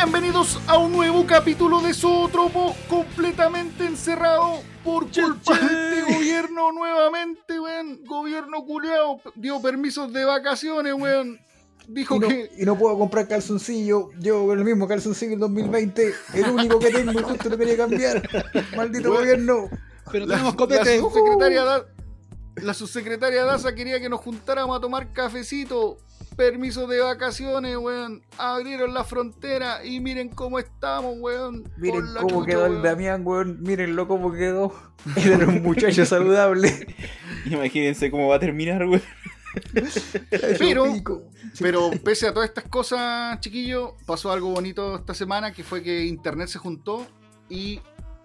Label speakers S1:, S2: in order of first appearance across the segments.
S1: Bienvenidos a un nuevo capítulo de Zootropo, completamente encerrado por culpa de este gobierno nuevamente, weón. Gobierno culeado dio permisos de vacaciones, weón. Dijo
S2: y no,
S1: que.
S2: y no puedo comprar calzoncillo. Yo con el mismo calzoncillo en 2020. El único que tengo y justo lo quería cambiar. Maldito gobierno.
S3: Pero
S1: La,
S3: tenemos
S1: la
S3: copete.
S1: subsecretaria Da- la subsecretaria Daza quería que nos juntáramos a tomar cafecito. Permiso de vacaciones, weón. Abrieron la frontera y miren cómo estamos, weón.
S2: Miren cómo
S1: chucha,
S2: quedó el
S1: weón.
S2: Damián, weón. Mírenlo cómo quedó. Era un muchacho saludable.
S4: Imagínense cómo va a terminar, güey.
S1: Pero-. Pero pese a todas estas cosas, chiquillos, pasó algo bonito esta semana que fue que internet se juntó y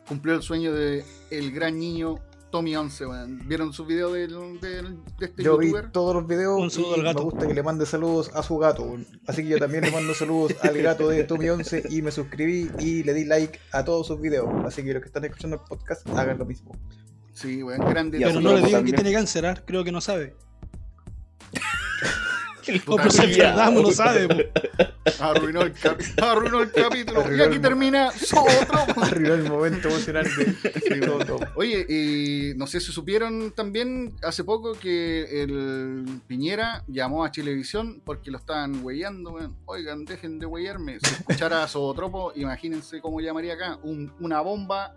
S1: cumplió el sueño de el gran niño Tommy 11, weón. ¿Vieron su video del- del- de este
S2: Yo vi
S1: youtuber?
S2: todos los videos
S3: Un saludo
S2: y
S3: al gato.
S2: me gusta que le mande saludos a su gato. weón. Así que yo también le mando saludos al gato de Tommy11 y me suscribí y le di like a todos sus videos. Así que los que están escuchando el podcast hagan lo mismo.
S1: Sí, weón, grande.
S3: Pero no le digan
S4: también.
S3: que tiene cáncer, ¿ah? creo que no sabe. O
S1: Puta
S3: por si es
S4: mía.
S3: verdad, no lo sabe. po.
S1: Arruinó el, cap- arruinó el capítulo. y
S2: Arruinó
S1: aquí
S2: el-
S1: termina Zootropo.
S2: Arruinó el momento emocional de todo, todo.
S1: Oye, y no sé si supieron también hace poco que el Piñera llamó a Chilevisión porque lo estaban huellando, weón. Oigan, dejen de huellarme. Si escuchara a Zootropo, imagínense cómo llamaría acá. Un- una bomba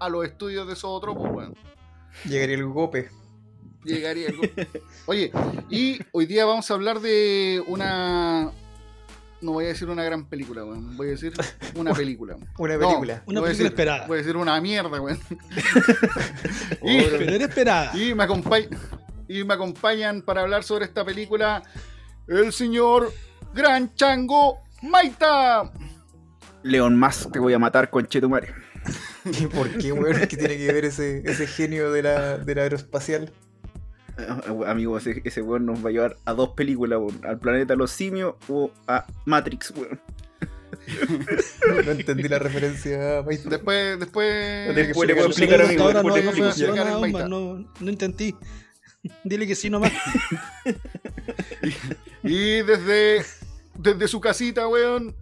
S1: a los estudios de Zootropo, weón.
S2: Llegaría el gope.
S1: Llegaría algo. Oye, y hoy día vamos a hablar de una. No voy a decir una gran película, weón. Voy a decir una película.
S2: Una
S1: No,
S2: película.
S3: Una
S1: voy
S3: película
S1: decir-
S3: esperada.
S1: Voy a decir una mierda, weón. y,
S3: Pero era esperada.
S1: y me acompañ- y me acompañan para hablar sobre esta película el señor Gran Chango Maita.
S4: León más te voy a matar con Chetumare.
S2: ¿Y por qué, weón? ¿Qué tiene que ver ese, ese genio de la, de la aeroespacial?
S4: Amigo, ese, ese weón nos va a llevar a dos películas, weón. Al planeta los simios o a Matrix, weón.
S2: No entendí la referencia.
S1: Después, después.
S4: Después le
S2: puedo
S4: explicar, amigo,
S3: computadora no, no intenté. Dile que sí nomás.
S1: Y desde, desde su casita, weón,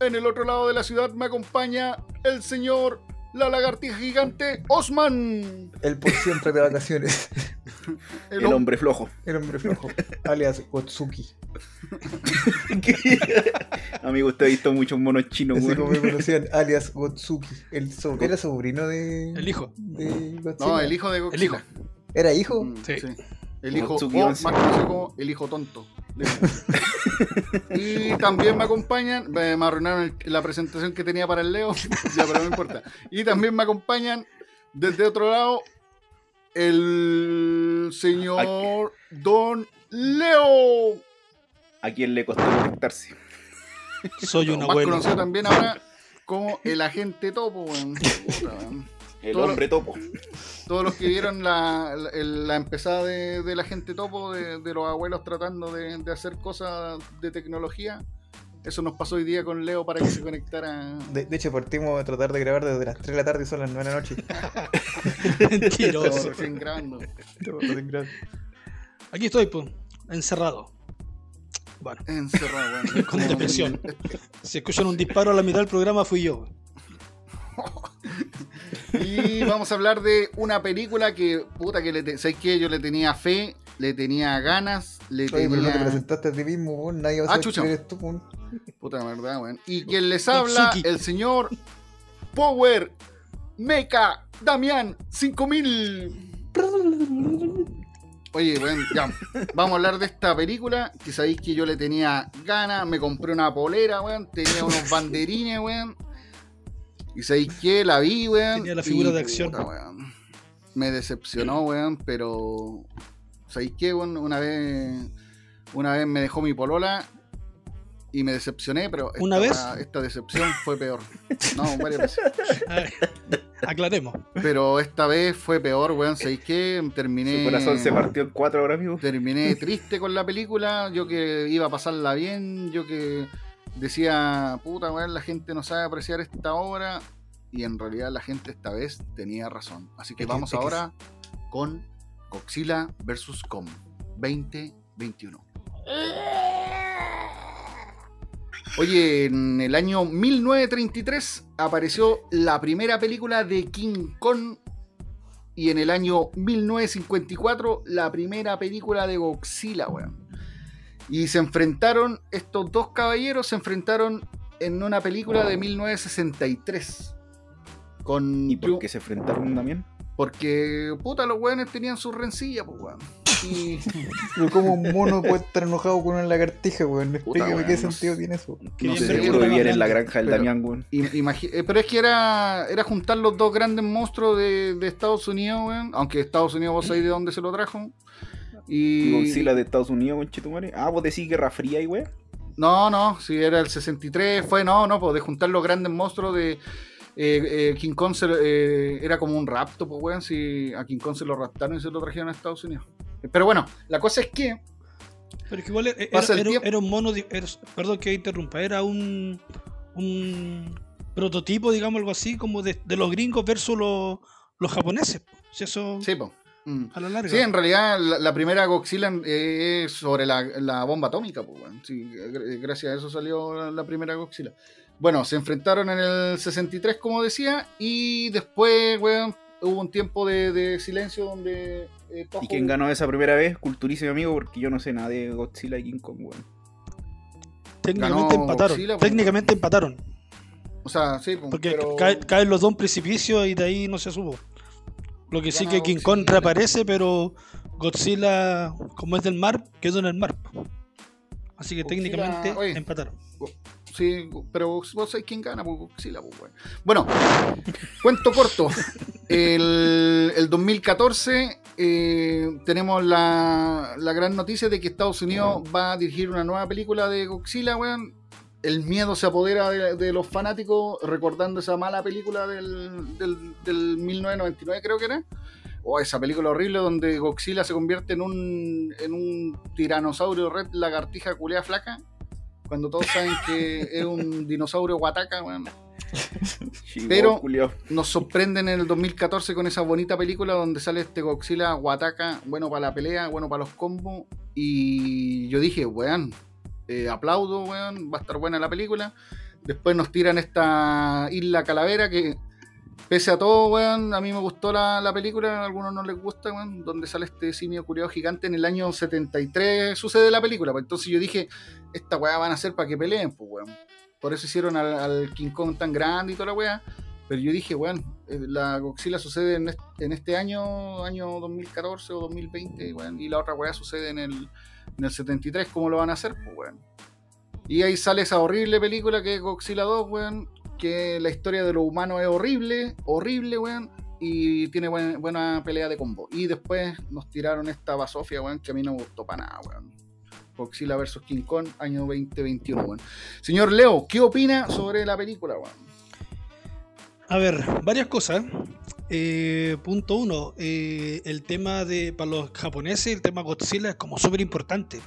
S1: en el otro lado de la ciudad me acompaña el señor, la lagartija gigante, Osman.
S2: El por siempre de vacaciones.
S4: El hombre flojo.
S2: El hombre flojo. Alias Otsuki.
S4: Amigo, usted ha visto muchos monos chinos,
S2: Así como me conocían, alias Gotsuki. El so- era sobrino de.
S3: El hijo.
S2: de.
S1: No, el hijo de Godzilla.
S3: El hijo.
S2: ¿Era hijo?
S1: Mm,
S3: Sí.
S1: El hijo, o más conocido como el hijo tonto. Y también me acompañan, me me arruinaron el- la presentación que tenía para el Leo, ya, pero no importa. Y también me acompañan desde otro lado el señor Don Leo.
S4: ¿A quién le costó conectarse?
S3: Soy un
S1: más
S3: abuelo.
S1: conocido también ahora como el agente topo.
S4: El
S1: Todo
S4: hombre topo.
S1: Todos los que vieron la, la, empezada de, de la gente topo, de, de los abuelos tratando de, de hacer cosas de tecnología, eso nos pasó hoy día con Leo para que se conectara.
S2: De, de hecho, partimos a tratar de grabar desde las 3 de la tarde y son las 9 de la noche.
S3: Mentiroso.
S1: recién grabando.
S3: Aquí estoy, pues, encerrado. Bueno,
S1: Encerrado, weón.
S3: con depresión. Si escuchan un disparo a la mitad del programa, fui yo.
S1: Y vamos a hablar de una película que, puta, que le te- ¿sabes qué? Yo le tenía fe, le tenía ganas, le
S2: Oye, pero no te
S1: tenía.
S2: presentaste a ti mismo, weón. Nadie va a
S1: Ah,
S2: saber
S1: chucha.
S2: quién eres tú, weón.
S1: Puta verdad, weón. Y quien les habla, el señor Power Mecha Damián 5000. Oye, weón, ya. Vamos a hablar de esta película. Que sabéis que yo le tenía ganas. Me compré una polera, weón. Tenía unos banderines, weón. Y sabéis que la vi, weón.
S3: Tenía la figura
S1: y,
S3: de acción.
S1: puta, weón, Me decepcionó, weón. Pero. ¿Sabéis qué, weón? Una vez. Una vez me dejó mi polola. Y me decepcioné, pero esta,
S3: ¿Una vez?
S1: esta decepción fue peor. No, varias veces.
S3: A ver, aclaremos.
S1: Pero esta vez fue peor, weón. ¿Sabéis qué? Terminé.
S4: Su corazón se partió en cuatro ahora, amigo.
S1: Terminé triste con la película. Yo que iba a pasarla bien. Yo que decía, puta, weón, la gente no sabe apreciar esta obra. Y en realidad la gente esta vez tenía razón. Así que vamos ahora con Godzilla vs. Kong 2021. Oye, en el año 1933 apareció la primera película de King Kong y en el año 1954 la primera película de Godzilla, weón. Y se enfrentaron, estos dos caballeros se enfrentaron en una película de 1963. Con
S4: ¿Y por qué se enfrentaron también?
S1: Porque, puta, los weones tenían su rencilla, pues, weón. Y
S2: Pero como un mono puede estar enojado con una lagartija, weón. Explícame
S1: weón,
S2: qué
S1: no
S2: sentido
S1: sé.
S2: tiene eso.
S1: No sé,
S4: Seguro vivían en la granja del
S1: Pero-
S4: Damián, weón.
S1: eh, pero es que era, era juntar los dos grandes monstruos de, de Estados Unidos, weón. Aunque Estados Unidos, vos sabéis de dónde se lo trajo.
S4: Y. Godzilla de Estados Unidos, conchetumare. Ah, vos decís Guerra Fría y weón.
S1: No, no, si era el 63, fue, no, no, pues de juntar los grandes monstruos de. eh, eh, King Kong se lo- eh, era como un rapto, pues, weón. Si a King Kong se lo raptaron y se lo trajeron a Estados Unidos. Pero bueno, la cosa es que.
S3: Pero es que igual era, era- un mono, perdón que interrumpa, era un, un prototipo, digamos algo así, como de, de los gringos versus los, los japoneses. po. Si eso
S1: Sí, pues. Mm.
S3: a la larga.
S1: Sí, en realidad la, la primera Godzilla eh, es sobre la, la bomba atómica, pues. Sí, gr- gracias a eso salió la, la primera Godzilla. Bueno, se enfrentaron en el 63, como decía, y después, weón, hubo un tiempo de, de silencio donde... eh,
S4: ¿Y quién ganó esa primera vez? Culturísimo amigo, porque yo no sé nada de Godzilla y King Kong, weón.
S3: técnicamente
S1: ganó
S3: empataron.
S1: Godzilla, po.
S3: técnicamente empataron.
S1: O sea, sí, pues,
S3: Porque
S1: pero...
S3: caen los dos en precipicio y de ahí no se supo. Lo que sí que King Kong reaparece, pero Godzilla, como es del mar, quedó en el mar. Así que
S1: Godzilla,
S3: técnicamente
S1: oye.
S3: empataron.
S1: Sí, pero vos sabés quién gana, pues Godzilla, pues, weón. Bueno, cuento corto. El, el 2014 eh, tenemos la, la gran noticia de que Estados Unidos va a dirigir una nueva película de Godzilla, weón. El miedo se apodera de, de los fanáticos recordando esa mala película del, del, del 1999, creo que era. O esa película horrible donde Godzilla se convierte en un, en un tiranosaurio red lagartija culea flaca. Cuando todos saben que es un dinosaurio guataca, weón.
S4: Sí,
S1: Pero-. Nos sorprenden en el 2014 con esa bonita película donde sale este Godzilla guataca, bueno para la pelea, bueno para los combos. Y yo dije, weón, eh, aplaudo, weón, va a estar buena la película. Después nos tiran esta Isla Calavera que, pese a todo, weón, a mí me gustó la, la película, a algunos no les gusta, weón, donde sale este simio curiado gigante en el año 73 sucede la película. Pues entonces yo dije, esta weá van a ser para que peleen, pues, weón. Por eso hicieron al, al King Kong tan grande y toda la weá. Pero yo dije, weón, eh, la Godzilla sucede en este, en este año, año 2014 o 2020, weón, y la otra weá sucede en el, en el 73, ¿cómo lo van a hacer? Pues, weón. Y ahí sale esa horrible película que es Godzilla 2, weón, que la historia de los humanos es horrible, horrible, weón, y tiene buen- buena pelea de combo. Y después nos tiraron esta basofia, weón, que a mí no me gustó para nada, weón. Godzilla vs. King Kong, año 2021, weón. Señor Leo, ¿qué opina sobre la película, weón?
S3: A ver, varias cosas. Eh, punto uno, eh, el tema de, para los japoneses, el tema Godzilla es como súper importante.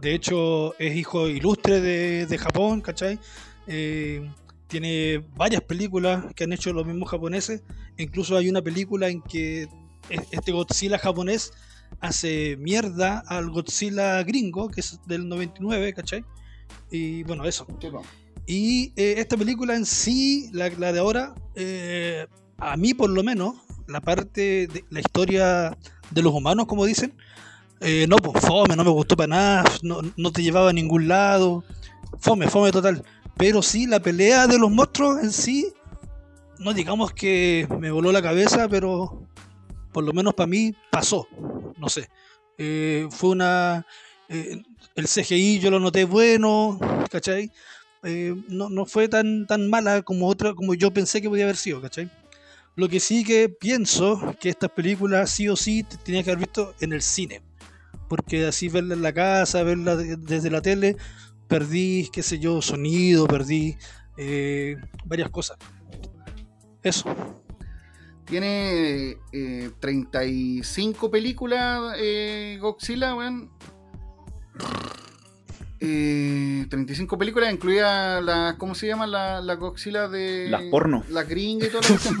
S3: De hecho, es hijo ilustre de, de Japón, ¿cachai? Eh, tiene varias películas que han hecho los mismos japoneses. Incluso hay una película en que es- este Godzilla japonés hace mierda al Godzilla gringo, que es del 99, ¿cachai? Y bueno, eso. Y eh, esta película en sí, la, la de ahora, eh, a mí por lo menos, la parte de la historia de los humanos, como dicen, eh, no, pues fome, no me gustó para nada, no, no te llevaba a ningún lado, fome, fome total. Pero sí, la pelea de los monstruos en sí, no digamos que me voló la cabeza, pero por lo menos para mí pasó, no sé. Eh, fue una... eh, el CGI yo lo noté bueno, ¿cachai? no, no fue tan, tan mala como otra como yo pensé que podía haber sido, ¿cachai? Lo que sí que pienso que estas películas sí o sí te- tenía que haber visto en el cine. Porque así verla en la casa, verla de- desde la tele, perdí, qué sé yo, sonido, perdí eh, varias cosas. Eso.
S1: Tiene eh, 35 películas eh, Godzilla, weón. Eh, 35 películas, incluida la. ¿Cómo se llama? La, la Godzilla de.
S4: Las porno.
S1: La gringa y cuestión.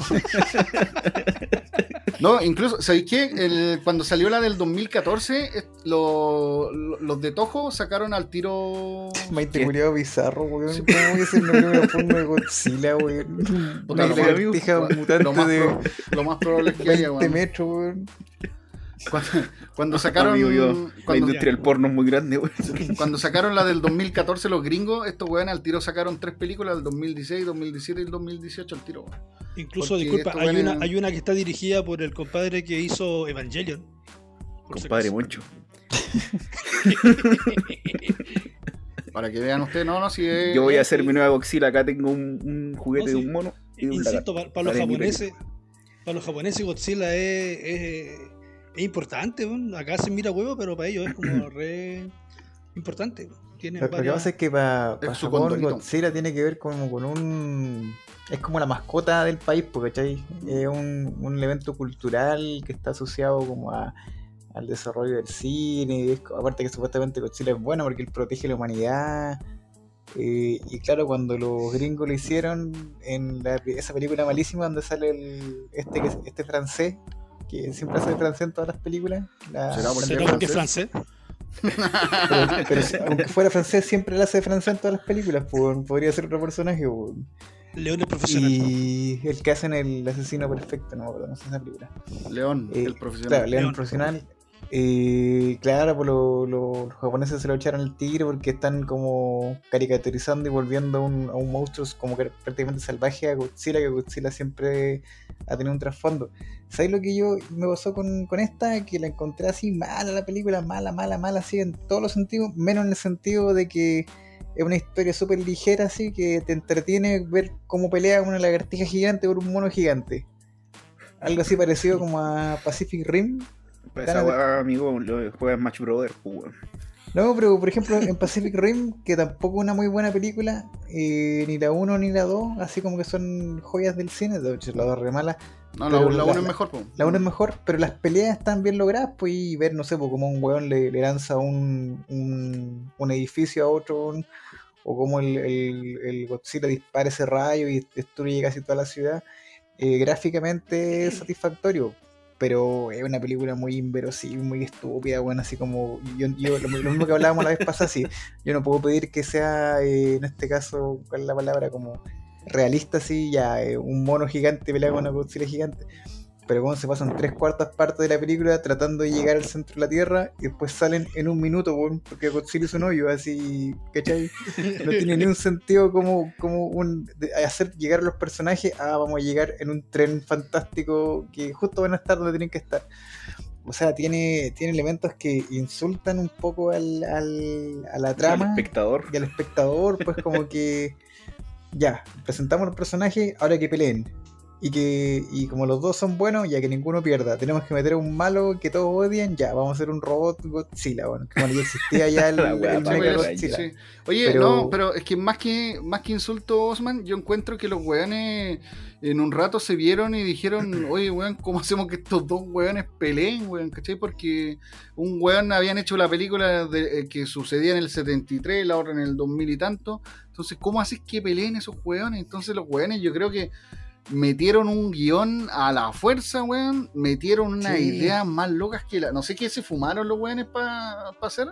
S1: No, incluso, ¿sabéis qué? El- cuando salió la del 2014, es- lo- lo- los de Toho sacaron al tiro.
S2: Maite culiado bizarro, weón. ¿Cómo voy a ser una forma de Godzilla, weón? Una
S1: lo
S2: lagartija
S1: más-
S2: mutante
S1: lo, más
S2: de
S1: pro- lo más probable es que haya,
S2: 20
S1: weón.
S2: metros, weón.
S1: Cuando, cuando sacaron.
S4: Amigo, yo, la industria del porno es muy grande, weón.
S1: cuando sacaron la del 2014, los gringos, estos weones al tiro sacaron tres películas del 2016, 2017 y el 2018 al tiro.
S3: Incluso,
S1: Porque
S3: disculpa, hay una, hay una que está dirigida por el compadre que hizo Evangelion.
S4: Compadre. Moncho.
S1: Para que vean ustedes, no, no, si es.
S4: Yo voy a hacer mi nueva Godzilla. Acá tengo un, un juguete
S3: No,
S4: de un mono y de un
S3: Insisto, para, los japoneses, para los japoneses Godzilla es, es, es importante. Acá se mira huevo, pero para ellos es como re importante. Tiene
S2: Lo, lo que pasa es que para
S1: su
S2: Japón. Godzilla tiene que ver como con un... Es como la mascota del país, porque ¿cachai? Es un, un elemento cultural que está asociado como a, al desarrollo del cine. y es co- aparte que supuestamente Godzilla es bueno porque él protege la humanidad. eh, y claro, cuando los gringos lo hicieron en la- esa película malísima donde sale el, este, que- este francés, que siempre hace francés en todas las películas. la-
S1: ¿Será porque
S3: ¿Será
S1: es
S3: porque es francés?
S2: pero, aunque fuera francés, siempre le hace francés en todas las películas. podría ser otro personaje. pues.
S3: León es profesional.
S2: Y el que hacen el asesino perfecto, no me acuerdo, no sé esa película.
S1: León,
S2: Eh,
S1: el profesional.
S2: Claro, León
S3: León.
S2: profesional. Eh, claro, pues lo- lo- los japoneses se lo echaron el tiro porque están como caricaturizando y volviendo a un, a un monstruo como que prácticamente salvaje a Godzilla, que Godzilla siempre ha tenido un trasfondo. ¿Sabes lo que yo me pasó con, con esta? Que la encontré así mala la película, mala, mala, mala, así en todos los sentidos, menos en el sentido de que es una historia súper ligera, así que te entretiene ver cómo pelea una lagartija gigante por un mono gigante. Algo así parecido como a Pacific Rim,
S4: Para esa amigo, lo juega Smash Brother, pues.
S2: No, pero por ejemplo en Pacific Rim, que tampoco es una muy buena película, eh, ni la 1 ni la 2, así como que son joyas del cine, de hecho la 2 re mala.
S1: No, la,
S2: pero
S1: la
S2: la-
S1: uno es
S2: la-
S1: mejor, po.
S2: La 1 es mejor, pero las peleas están bien logradas, pues y ver, no sé, pues, como un weón le, le lanza un, un, un edificio a otro, un- o como el, el, el Godzilla dispara ese rayo y destruye casi toda la ciudad, eh, gráficamente es satisfactorio. Pero es una película muy inverosímil, muy estúpida, bueno, así como yo, yo- lo, lo mismo que hablábamos la vez pasada, sí, yo no puedo pedir que sea, eh, en este caso, ¿cuál es la palabra? Como realista, así, ya, eh, un mono gigante pelea con una Godzilla gigante pero como se pasan tres cuartas partes de la película tratando de llegar al centro de la Tierra y después salen en un minuto, weón, porque Godzilla es un hoyo, así, ¿cachai? No tiene ni un sentido como, como un, de hacer llegar a los personajes a vamos a llegar en un tren fantástico que justo van a estar donde tienen que estar. O sea, tiene, tiene elementos que insultan un poco al, al- a la
S4: Al
S2: trama
S4: espectador.
S2: y al espectador, pues como que ya, presentamos los personajes, ahora que peleen. Y que y como los dos son buenos, ya que ninguno pierda. Tenemos que meter a un malo que todos odian, ya, vamos a hacer un robot Godzilla, bueno, que cuando ya existía ya el, el
S4: pa'
S2: Mega
S4: ver,
S2: Godzilla.
S1: Sí. Oye,
S2: Pero-
S1: no, pero es que más que más que insulto, Osman, yo encuentro que los weones en un rato se vieron y dijeron, oye, weón, ¿cómo hacemos que estos dos weones peleen, weón? ¿Cachai? Porque un weón habían hecho la película de- eh, que sucedía en el 73, la otra en el 2000 y tanto. Entonces, ¿cómo haces que peleen esos weones? Entonces los weones yo creo que metieron un guion a la fuerza, weón. Metieron unas
S2: Sí.
S1: ideas más locas que la... No sé qué se fumaron los weones para hacer.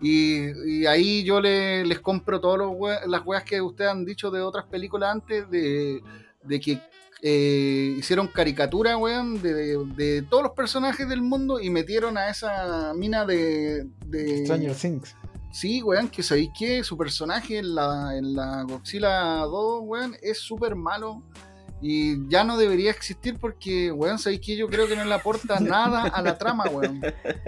S1: Y, y ahí yo le- les compro todas las weas que ustedes han dicho de otras películas antes, de, de que eh, hicieron caricatura, weón, de, de- de todos los personajes del mundo y metieron a esa mina de... de
S2: Stranger Things.
S1: Sí, weón, que sabéis que su personaje en la, en la Godzilla 2, weón, es súper malo. Y ya no debería existir porque, weón, sabéis que yo creo que no le aporta nada a la trama, weón.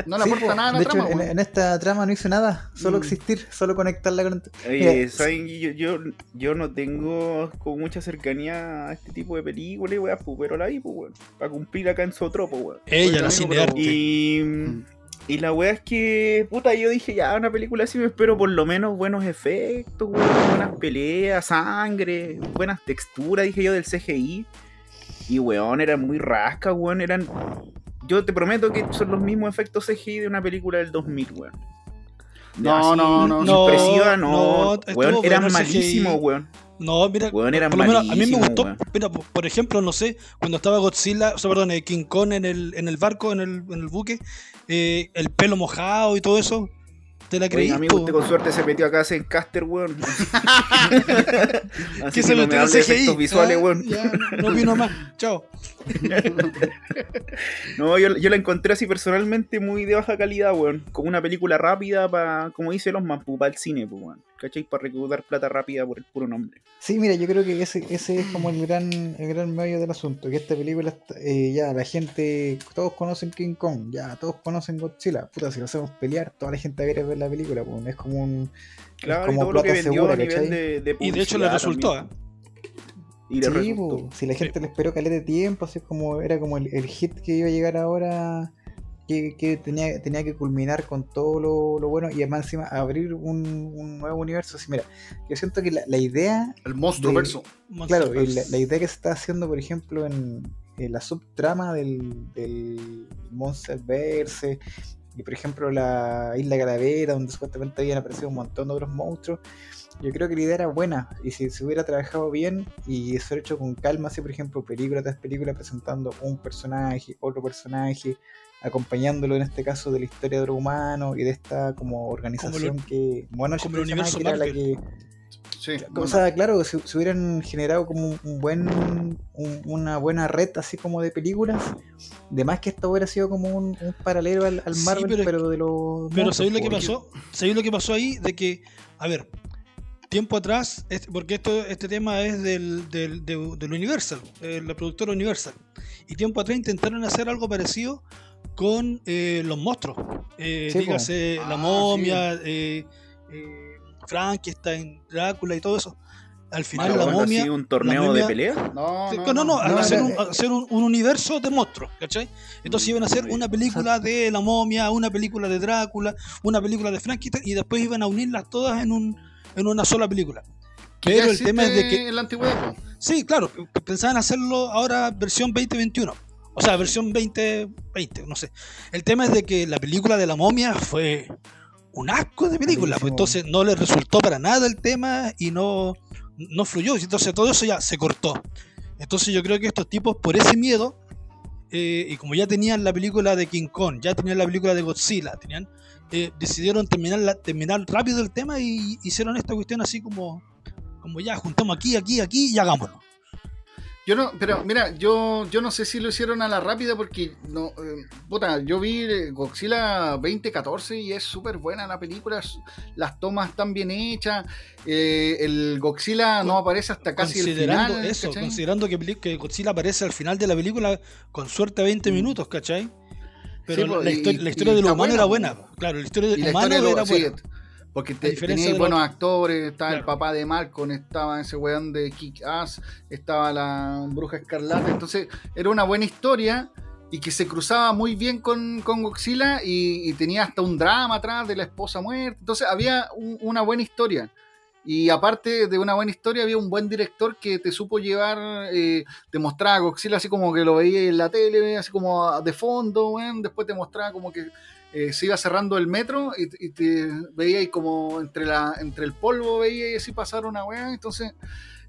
S1: No le
S2: Sí,
S1: aporta
S2: po,
S1: nada a la
S2: de hecho,
S1: trama,
S2: en,
S1: weón.
S2: en esta trama no hizo nada, solo
S1: Mm.
S2: existir, solo conectarla con.
S4: Oye, ¿saben? Yo, yo, yo no tengo con mucha cercanía a este tipo de películas, pues, pero la vi, pues, weón. Para cumplir acá en Sotropo, weón.
S3: Ella, la cinearte.
S4: Y,
S1: Mm.
S4: Y la weá es que, puta, yo dije, ya, una película así me espero por lo menos buenos efectos, weón, buenas peleas, sangre, buenas texturas, dije yo, del CGI. Y, weón, eran muy rascas, weón, eran... Yo te prometo que son los mismos efectos CGI de una película del 2000, weón.
S1: No, no, no,
S3: no.
S4: Impresiva,
S3: No,
S4: no, weón, eran malísimos, weón.
S3: No, mira, por lo menos a mí me gustó, mira, por ejemplo, no sé, cuando estaba Godzilla, o sea, perdón, eh, King Kong en el, en el barco, en el, en el buque, eh, el pelo mojado y todo eso, ¿te la creí?
S4: amigo, usted con suerte se metió acá en Caster, weón. Así
S3: ¿Qué se
S4: no
S3: metió
S4: me
S3: en
S4: hable de
S3: CGI?
S4: visuales,
S3: Ah,
S4: weón.
S3: ya, no vino más, chao.
S4: No, yo, yo la encontré así personalmente muy de baja calidad, weón. Como una película rápida para, como dice los man, para el cine, pues, weón. ¿Cachai? Para recaudar plata rápida por el puro nombre.
S2: Sí, mira, yo creo que ese, ese es como el gran, el gran medio del asunto, que esta película, está- eh, ya la gente, todos conocen King Kong, ya todos conocen Godzilla, puta, si lo hacemos pelear, toda la gente va a querer ver la película, pues, es como un...
S4: Claro, y
S2: como
S4: todo lo que
S2: plata
S4: vendió
S2: segura,
S4: a nivel de, de
S3: Y de hecho le resultó,
S4: también.
S3: ¿eh?
S4: Y le
S2: Sí,
S4: resultó.
S2: po, si la gente le esperó caleta de tiempo, así como era como el, el hit que iba a llegar ahora, que, que tenía, tenía que culminar con todo lo, lo bueno y además encima abrir un, un nuevo universo. Así, mira, yo siento que la, la idea,
S1: El monstruo
S2: De-
S1: verso.
S2: claro, la, la idea que se está haciendo, por ejemplo, en, en la subtrama del, del Monsterverse y por ejemplo la Isla Calavera, donde supuestamente habían aparecido un montón de otros monstruos. Yo creo que la idea era buena y si se hubiera trabajado bien y eso hecho con calma, así por ejemplo película tras película presentando un personaje, otro personaje, acompañándolo en este caso de la historia de los humanos y de esta como organización que bueno
S3: como el universo
S2: que era la que
S1: Sí,
S2: o
S1: bueno.
S2: sea, claro, si, si hubieran generado como un, un buen un- una buena red así como de películas, de más que esto hubiera sido como un, un paralelo al, al
S3: Sí,
S2: Marvel,
S3: pero
S2: de los
S3: Pero ¿sabéis lo que pasó? ¿Sabéis lo que pasó ahí? De que, a ver, tiempo atrás, este- porque esto, este tema es del, del, de- del Universal, eh, la productora Universal. Y tiempo atrás intentaron hacer algo parecido con eh, los monstruos. Eh,
S2: Sí,
S3: dígase
S1: Ah,
S3: la momia, eh, eh, Frankenstein, Drácula y todo eso. Al final
S4: Malo,
S3: la momia...
S4: así un torneo
S3: momia-
S4: de pelea.
S1: No,
S3: Sí,
S1: no,
S3: no, no,
S2: no,
S3: hacer, un, hacer un, un universo de monstruos, ¿cachai? Entonces iban a hacer una película de la momia, una película de Drácula, una película de Frankenstein y después iban a unirlas todas en, un, en una sola película. Pero el tema es de que,
S1: En la antigüedad.
S3: sí, claro, pensaban hacerlo ahora versión 2021. O sea, versión 2020, no sé. El tema es de que la película de la momia fue un asco de película, pues entonces no le resultó para nada el tema y no, no fluyó. Entonces todo eso ya se cortó. Entonces yo creo que estos tipos, por ese miedo, eh, y como ya tenían la película de King Kong, ya tenían la película de Godzilla, tenían, eh, decidieron terminar, la- terminar rápido el tema y hicieron esta cuestión así como, como ya, juntamos aquí, aquí, aquí y hagámoslo.
S1: Yo no, pero mira, yo, yo no sé si lo hicieron a la rápida porque no, eh, puta, yo vi eh, Godzilla 2014 y es súper buena la película, las tomas están bien hechas, eh, el Godzilla no aparece hasta casi el
S3: considerando
S1: final,
S3: eso,
S1: ¿cachai?
S3: considerando que, que Godzilla aparece al final de la película con suerte 20 minutos, ¿cachai? Pero
S1: Sí,
S3: la,
S1: y
S3: historia de lo humano era
S1: buena.
S3: Claro, la historia de
S1: la
S3: humano
S1: historia de lo-
S3: era
S1: sí,
S3: buena.
S1: Porque te, tenía buenos actores, estaba el papá de Malcolm, estaba ese weón de Kick Ass, estaba la bruja escarlata, entonces era una buena historia y que se cruzaba muy bien con, con Godzilla y, y tenía hasta un drama atrás de la esposa muerta, entonces había un- una buena historia. Y aparte de una buena historia, había un buen director que te supo llevar, eh, te mostraba a Godzilla así como que lo veía en la tele, así como de fondo, después te mostraba como que eh, se iba cerrando el metro y, y te veía ahí como entre la entre el polvo, veía y así pasar una weá, entonces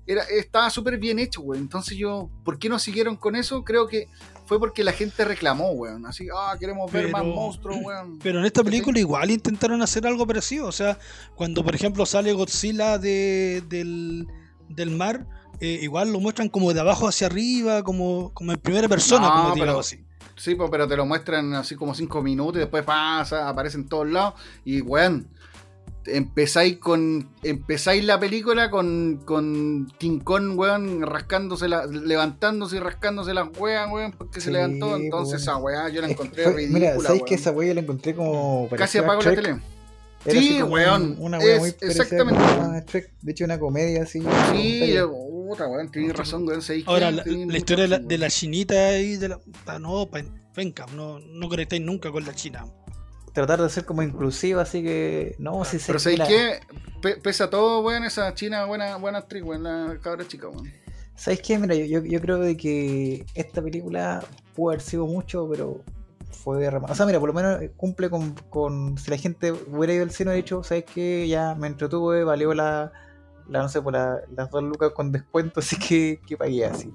S1: era, estaba súper bien hecho, weón. Entonces yo, ¿por qué no siguieron con eso? Creo que fue porque la gente reclamó, weón. Así, ah, queremos ver más
S3: Pero-
S1: monstruos, weón.
S3: Pero en esta película igual intentaron hacer algo parecido. O sea, cuando por ejemplo sale Godzilla de, del, del mar, eh, igual lo muestran como de abajo hacia arriba, como, como en primera persona,
S1: No,
S3: como
S1: pero-
S3: así.
S1: Sí, pues, pero te lo muestran así como cinco minutos y después pasa, aparece en todos lados. Y, weón, empezáis con. Empezáis la película con, con King Kong, weón, rascándose la, levantándose y rascándose las weas, weón, porque se levantó. Entonces
S2: pues,
S1: esa weá yo la
S2: Es
S1: encontré
S2: fue-
S1: ridícula.
S2: mira, ¿sabéis que
S1: weón.
S2: esa wea la encontré como
S1: Casi
S2: parecida a
S1: apago la tele.
S2: Era
S1: Sí, weón,
S2: un- Una wea
S1: es
S2: muy
S1: exactamente, weón.
S2: De hecho, una comedia así.
S1: Sí, puta, weón, tienes razón, weón. ¿sabéis qué?
S3: Ahora, la, historia de la, de
S1: weón.
S3: la chinita ahí, de la, ah, no, penca, no, no conectáis nunca con la china.
S2: tratar de ser como inclusiva, así que. No, si se.
S1: Pero ¿sabéis? Pe- pese a todo, weón, esa china buena, buena actriz, weón, la cabra chica, weón.
S2: ¿Sabes qué? Mira, yo, yo, yo creo de que esta película pudo haber sido mucho, pero fue de O sea, mira, por lo menos cumple con, con- Si la gente hubiera ido al cine y dicho, ¿sabes qué? Ya me entretuve, valió la, la, no sé, por la- las dos lucas con descuento, así que, que pagué así.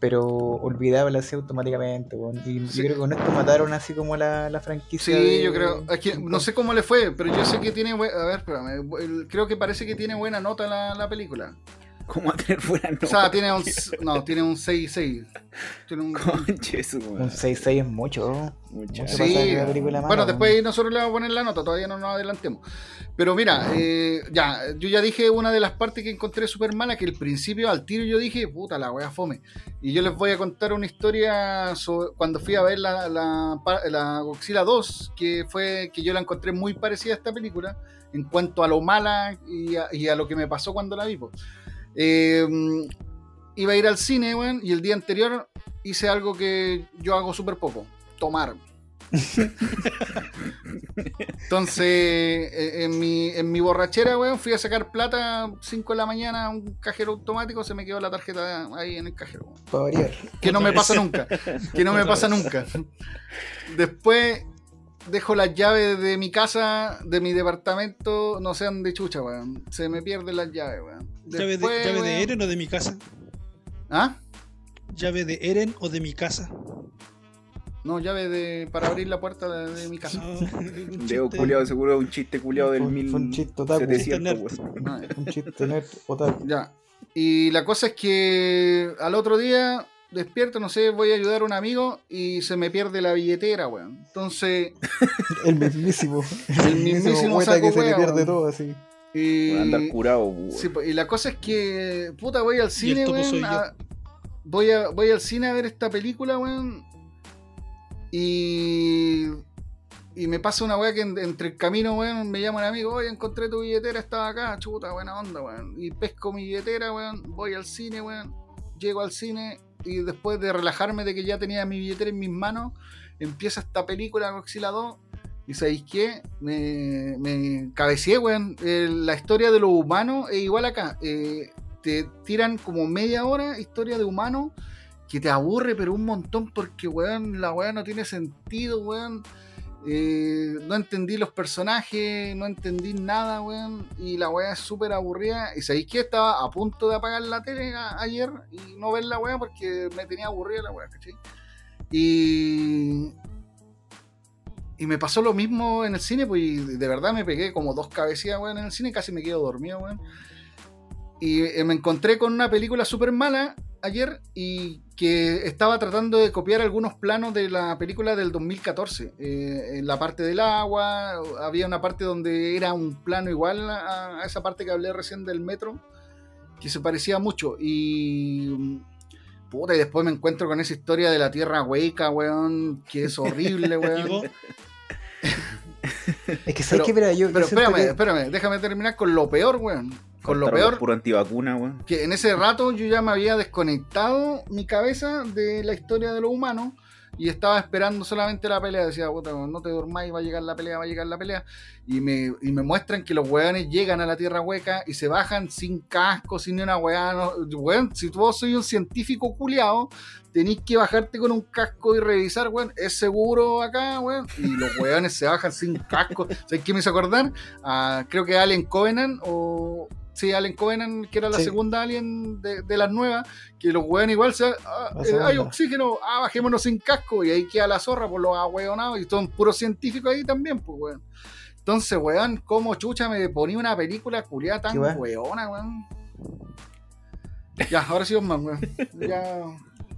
S2: Pero olvidable así automáticamente. Y
S1: Sí.
S2: yo creo que con esto mataron así como la, la franquicia.
S1: Sí,
S2: de-
S1: yo creo. que no sé cómo le fue, pero yo sé que tiene. A ver, espérame. Creo que parece que tiene buena nota la, la película.
S4: ¿Cómo a tener buena nota?
S1: O sea, tiene un. No, tiene un 6-6. Tiene un.
S4: Conche su
S2: Un
S4: madre.
S2: 6-6 es mucho. Mucho.
S1: Sí,
S2: la película
S1: bueno, después nosotros le vamos a poner la nota, todavía no nos adelantemos. Pero mira, eh, ya, yo ya dije una de las partes que encontré súper mala, que el principio al tiro yo dije, puta, la wea fome. Y yo les voy a contar una historia sobre cuando fui a ver la, la, Godzilla 2, que fue que yo la encontré muy parecida a esta película, en cuanto a lo mala y a, y a lo que me pasó cuando la vi. Eh, iba a ir al cine, weón, y el día anterior hice algo que yo hago súper poco, tomar. Entonces, eh, en mi, en mi borrachera, weón, fui a sacar plata 5 de la mañana a un cajero automático, se me quedó la tarjeta ahí en el cajero. weón.
S2: Para variar.
S1: Que no me pasa nunca. Que no me pasa nunca. Después dejo las llaves de mi casa, de mi departamento, no sean de chucha, weón. Se me pierden las llaves, weón.
S3: ¿Llave, de, llave de Eren o de mi casa?
S1: ¿Ah?
S3: ¿Llave de Eren o de mi casa?
S1: No, llave de, para abrir la puerta de, de mi casa.
S3: No, chiste.
S4: culiado, seguro un chiste culiado del
S2: Fue- fue un chiste otaku.
S4: 1700, weón.
S1: Ah,
S2: Un chiste nerd otaku.
S1: Ya. Y la cosa es que al otro día despierto, no sé, voy a ayudar a un amigo y se me pierde la billetera, weón. Entonces,
S2: El mismísimo.
S1: El mismísimo saco
S2: que se le pierde todo así.
S1: y,
S4: andar curado, weón.
S1: sí, pues, y la cosa es que, puta, voy al cine, weón. a- voy, a, voy al cine a ver esta película, weón. Y, y me pasa una weá que en- entre el camino, weón, me llama un amigo, oye, encontré tu billetera, estaba acá, chuta, buena onda, weón. Y pesco mi billetera, weón, voy al cine, weón. Llego al cine y después de relajarme de que ya tenía mi billetera en mis manos, empieza esta película Godzilla 2 y ¿sabéis qué? Me, me weón. Eh, la historia de los humanos es igual acá. Eh, te tiran como media hora historia de humanos que te aburre, pero un montón porque, weón, la weá no tiene sentido, weón. Eh, no entendí los personajes, no entendí nada, weón. Y la weá es súper aburrida. Y sabéis que estaba a punto de apagar la tele ayer y no ver la weá porque me tenía aburrida la weá, ¿cachai? Y. Y me pasó lo mismo en el cine, pues y de verdad me pegué como dos cabecillas, weón, en el cine, casi me quedo dormido, weón. Y eh, me encontré con una película súper mala ayer y que estaba tratando de copiar algunos planos de la película del 2014. Eh, en la parte del agua, había una parte donde era un plano igual a, a esa parte que hablé recién del metro, que se parecía mucho. Y. Puta, y después me encuentro con esa historia de la tierra hueca, weón, que es horrible, weón.
S2: Es que
S1: Pero-
S2: sabes que, mira, yo. yo
S1: Pero espérame,
S2: que-
S1: espérame, déjame terminar con lo peor, weón. Con lo peor,
S4: Puro antivacuna, weón.
S1: que en ese rato yo ya me había desconectado mi cabeza de la historia de los humanos y estaba esperando solamente la pelea. Decía, no te durmáis, va a llegar la pelea, va a llegar la pelea. Y me, y me muestran que los weones llegan a la tierra hueca y se bajan sin casco, sin ni una weá. No, weón, si vos soy un científico culiado, tenéis que bajarte con un casco y revisar, weón, ¿es seguro acá, weón? Y los weones se bajan sin casco. ¿Sabes qué me hizo acordar? Creo que Alien Covenant o... Sí, Alien Covenant, que era la
S2: Sí.
S1: segunda Alien de, de las nuevas, que los weones igual se... ah, eh, hay oxígeno, ah, bajémonos sin casco, y ahí queda la zorra por los ahueonados, y son puros científicos ahí también, pues, weón. Entonces, weón, como chucha me ponía una película culiada tan
S2: ¿Qué weón?
S1: weona, weón. Ya, ahora sí, Osman, weón. Ya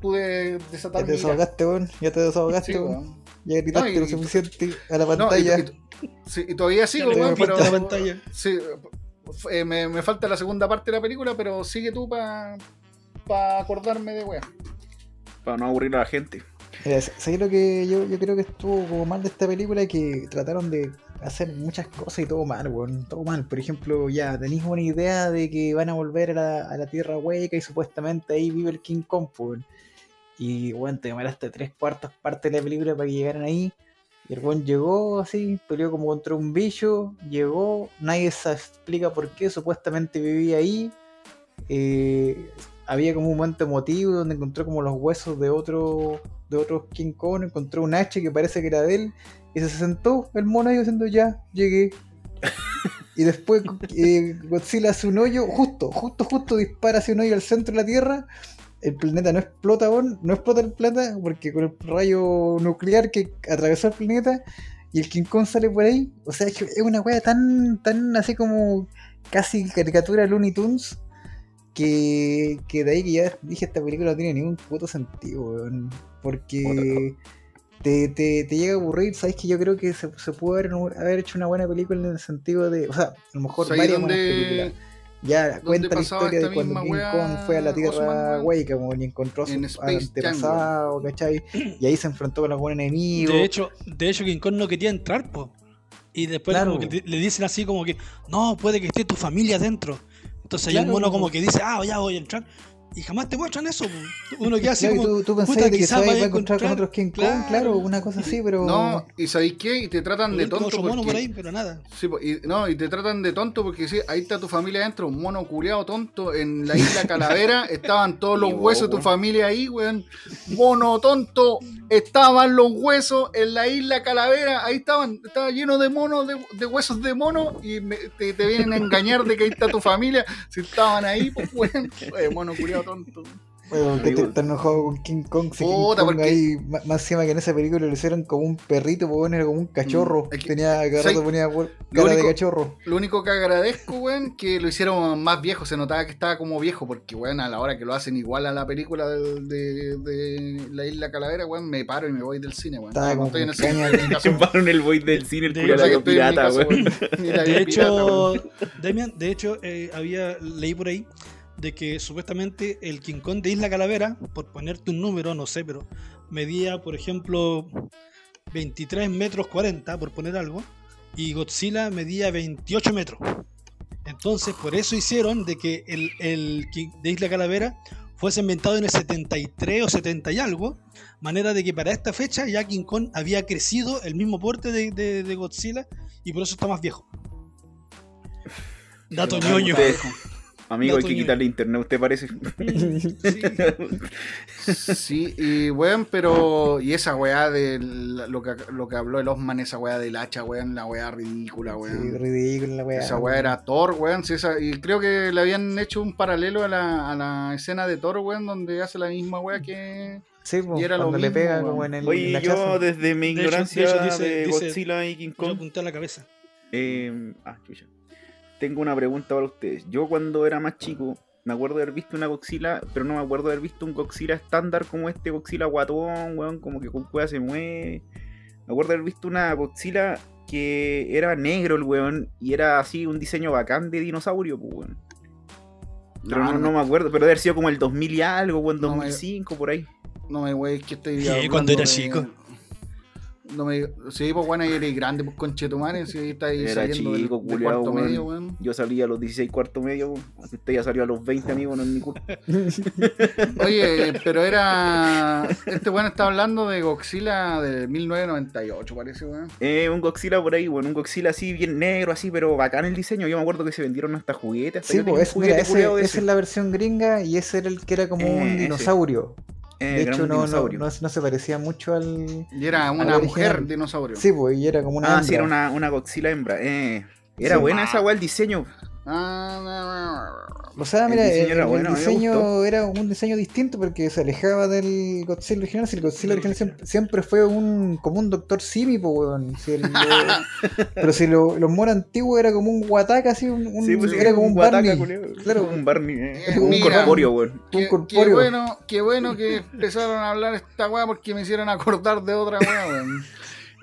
S1: pude desatar
S2: Ya te desahogaste, weón. Ya te desahogaste,
S1: Sí,
S2: weón.
S1: weón.
S2: Ya gritaste
S1: No, y-
S2: lo suficiente a la
S1: No, y,
S2: pantalla.
S1: y- sí, y todavía sigo, weón, pero...
S3: la pantalla.
S1: Sí, eh, me, me falta la segunda parte de la película, pero sigue tú para acordarme de weón.
S4: Para no aburrir a la gente.
S2: ¿sabes lo que yo, yo creo que estuvo como mal de esta película? Que trataron de hacer muchas cosas y todo mal, weón. Todo mal. Por ejemplo, ya tenéis una idea de que van a volver a la, a la Tierra Hueca y supuestamente ahí vive el King Kong, weón. Y, weón, te demoraste tres cuartas partes de la película para que llegaran ahí. Y el weón llegó así, peleó como contra un bicho, llegó, nadie se explica por qué, supuestamente vivía ahí. Eh, había como un momento emotivo donde encontró como los huesos de otro de otro King Kong, encontró un H que parece que era de él, y se sentó el mono ahí diciendo ya, llegué. y después eh, Godzilla hace un hoyo, justo, justo, justo dispara hacia un hoyo al centro de la Tierra. El planeta no explota, weón, no explota el planeta porque con el rayo nuclear que atravesó el planeta y el King Kong sale por ahí. O sea, es una wea tan, tan así como casi caricatura Looney Tunes que, que de ahí que ya dije esta película no tiene ningún puto sentido, weón. Porque te, te, te llega a aburrir, sabes que yo creo que se, se pudo haber, haber hecho una buena película en el sentido de, o sea, a lo mejor
S1: ¿Sabes
S2: varias buenas películas. Ya cuenta la historia de cuando King Kong fue a la Tierra? Hueca, como y encontró a
S1: En
S2: su antepasado, ¿cachai? Y ahí se enfrentó con algún enemigo.
S3: De hecho, de hecho, King Kong no quería entrar, po. Y después
S2: Claro.
S3: como que le dicen así como que, no, puede que esté tu familia dentro. Entonces ahí el
S2: Claro,
S3: mono como que dice, ah, ya voy a entrar. Y jamás te muestran eso. Uno queda así
S2: Claro,
S3: como,
S2: tú, tú de que se
S3: quizás
S2: va
S3: vaya
S2: a encontrar con otros King Kong,
S3: claro.
S2: claro, una cosa así, pero.
S1: No, y ¿sabéis qué? Y te tratan de tonto
S3: otro mono por
S1: porque...
S3: ahí, pero nada.
S1: Sí, y, no, y te tratan de tonto porque sí, ahí está tu familia adentro, un mono culeado tonto. En la isla Calavera estaban todos los huesos de tu familia ahí, weón. Mono tonto, estaban los huesos en la isla Calavera, ahí estaban, estaba lleno de monos, de, de huesos de mono, y me- te, te vienen a engañar de que ahí está tu familia. Si estaban ahí, pues, weón. Mono culeado tonto.
S2: Bueno, que te enojado con King Kong. Si King
S1: Puta,
S2: Kong
S1: porque-
S2: ahí, más encima que en esa película lo hicieron como un perrito, pues bueno, era como un cachorro.
S1: Mm, que-
S2: Tenía, rato ponía cara
S1: único-
S2: de cachorro.
S1: Lo único que agradezco, weón, que lo hicieron más viejo. Se notaba que estaba como viejo, porque, weón, a la hora que lo hacen igual a la película del- de, de la Isla Calavera, weón, me paro y me voy del cine, weón.
S2: Estaba como
S1: estoy en el cine,
S2: caña
S1: estoy en weón.
S4: El boy del cine, el
S3: De
S4: culo de la pirata, weón.
S1: weón.
S3: De
S1: weón.
S3: hecho, Damian, de hecho, eh, había leí por ahí de que supuestamente el King Kong de Isla Calavera, por ponerte un número, no sé, pero medía, por ejemplo, 23 metros 40, por poner algo, y Godzilla medía 28 metros. Entonces, por eso hicieron de que el, el King de Isla Calavera fuese inventado en el 73 o 70 y algo, manera de que para esta fecha ya King Kong había crecido el mismo porte de, de- de Godzilla y por eso está más viejo. Dato ñoño.
S4: Amigo, hay
S3: Dato
S4: que quitarle internet, ¿usted parece?
S1: Sí, y weón, pero. Y esa weá de lo que, lo que habló el Osman, esa weá del hacha, weón, la weá ridícula,
S2: Sí,
S1: weón.
S2: ridículo la weá.
S1: Esa weá era Thor, weón. sí, esa- y creo que le habían hecho un paralelo a la, a la escena de Thor, weón, donde hace la misma weá que.
S2: Sí, pues,
S1: y era lo
S2: cuando le
S1: mismo,
S2: pega
S1: weón.
S2: como en el, en
S4: Oye,
S2: la
S4: yo
S2: chaza.
S4: desde mi
S3: De hecho-
S4: ignorancia
S3: de
S4: de,
S3: hecho dice- dice-
S4: Godzilla y King
S3: Yo
S4: Kong,
S3: apunté a la cabeza.
S4: eh, ah, chucha. Tengo una pregunta para ustedes. Yo cuando era más chico, me acuerdo de haber visto una Godzilla, pero no me acuerdo de haber visto un Godzilla estándar como este Godzilla guatón, weón, como que con cueva se mueve. Me acuerdo de haber visto una Godzilla que era negro el weón y era así un diseño bacán de dinosaurio, pues, weón. Pero no, no me acuerdo, pero debe haber sido como el 2000 y algo, weón,
S1: No me-
S4: 2005, por ahí.
S1: No me wey, que estoy
S3: Sí, cuando era
S1: de-
S3: chico.
S1: No me, sí, pues bueno, ahí eres grande, pues conchetumare, si ahí está ahí
S4: Era
S1: saliendo
S4: chico,
S1: del,
S4: culiao,
S1: cuarto medio, weón.
S4: Yo salí a los 16 cuarto medio, weón. usted ya salió a los 20, amigo, no es mi culpa.
S1: Oye, pero era. Este weón está hablando de Godzilla de 1998, parece, weón.
S4: Eh, un Godzilla por ahí, bueno, un Godzilla así bien negro, así, pero bacán el diseño. Yo me acuerdo que se vendieron hasta juguetes. Hasta
S2: Sí, pues mira,
S4: juguete
S2: ese- esa es la versión gringa y ese era el que era como
S4: Eh,
S2: un
S4: ese. Eh,
S2: de hecho, no, no, no, no se parecía mucho al.
S1: Y era una
S2: original.
S1: mujer dinosaurio.
S2: Sí, pues, y era como una.
S4: Ah, sí, era una, una Godzilla hembra. Eh, era
S2: Sí.
S4: buena esa weá el diseño.
S1: Ah,
S2: O sea, mira, el,
S4: diseño era
S2: el
S4: bueno,
S2: diseño un diseño distinto porque se alejaba del Godzilla original. Si el Godzilla original siempre, siempre fue un como un Doctor Simi, weón. Si el- pero si lo- los monos antiguos era como un Wataka, así, un, un-
S4: Sí, pues
S2: era como un
S4: guataca,
S2: Barney. Claro.
S4: un Barney. eh, un corpóreo, weón.
S2: Un
S1: Qué, bueno, qué bueno que empezaron a hablar esta weá porque me hicieron acordar de otra weá, weón.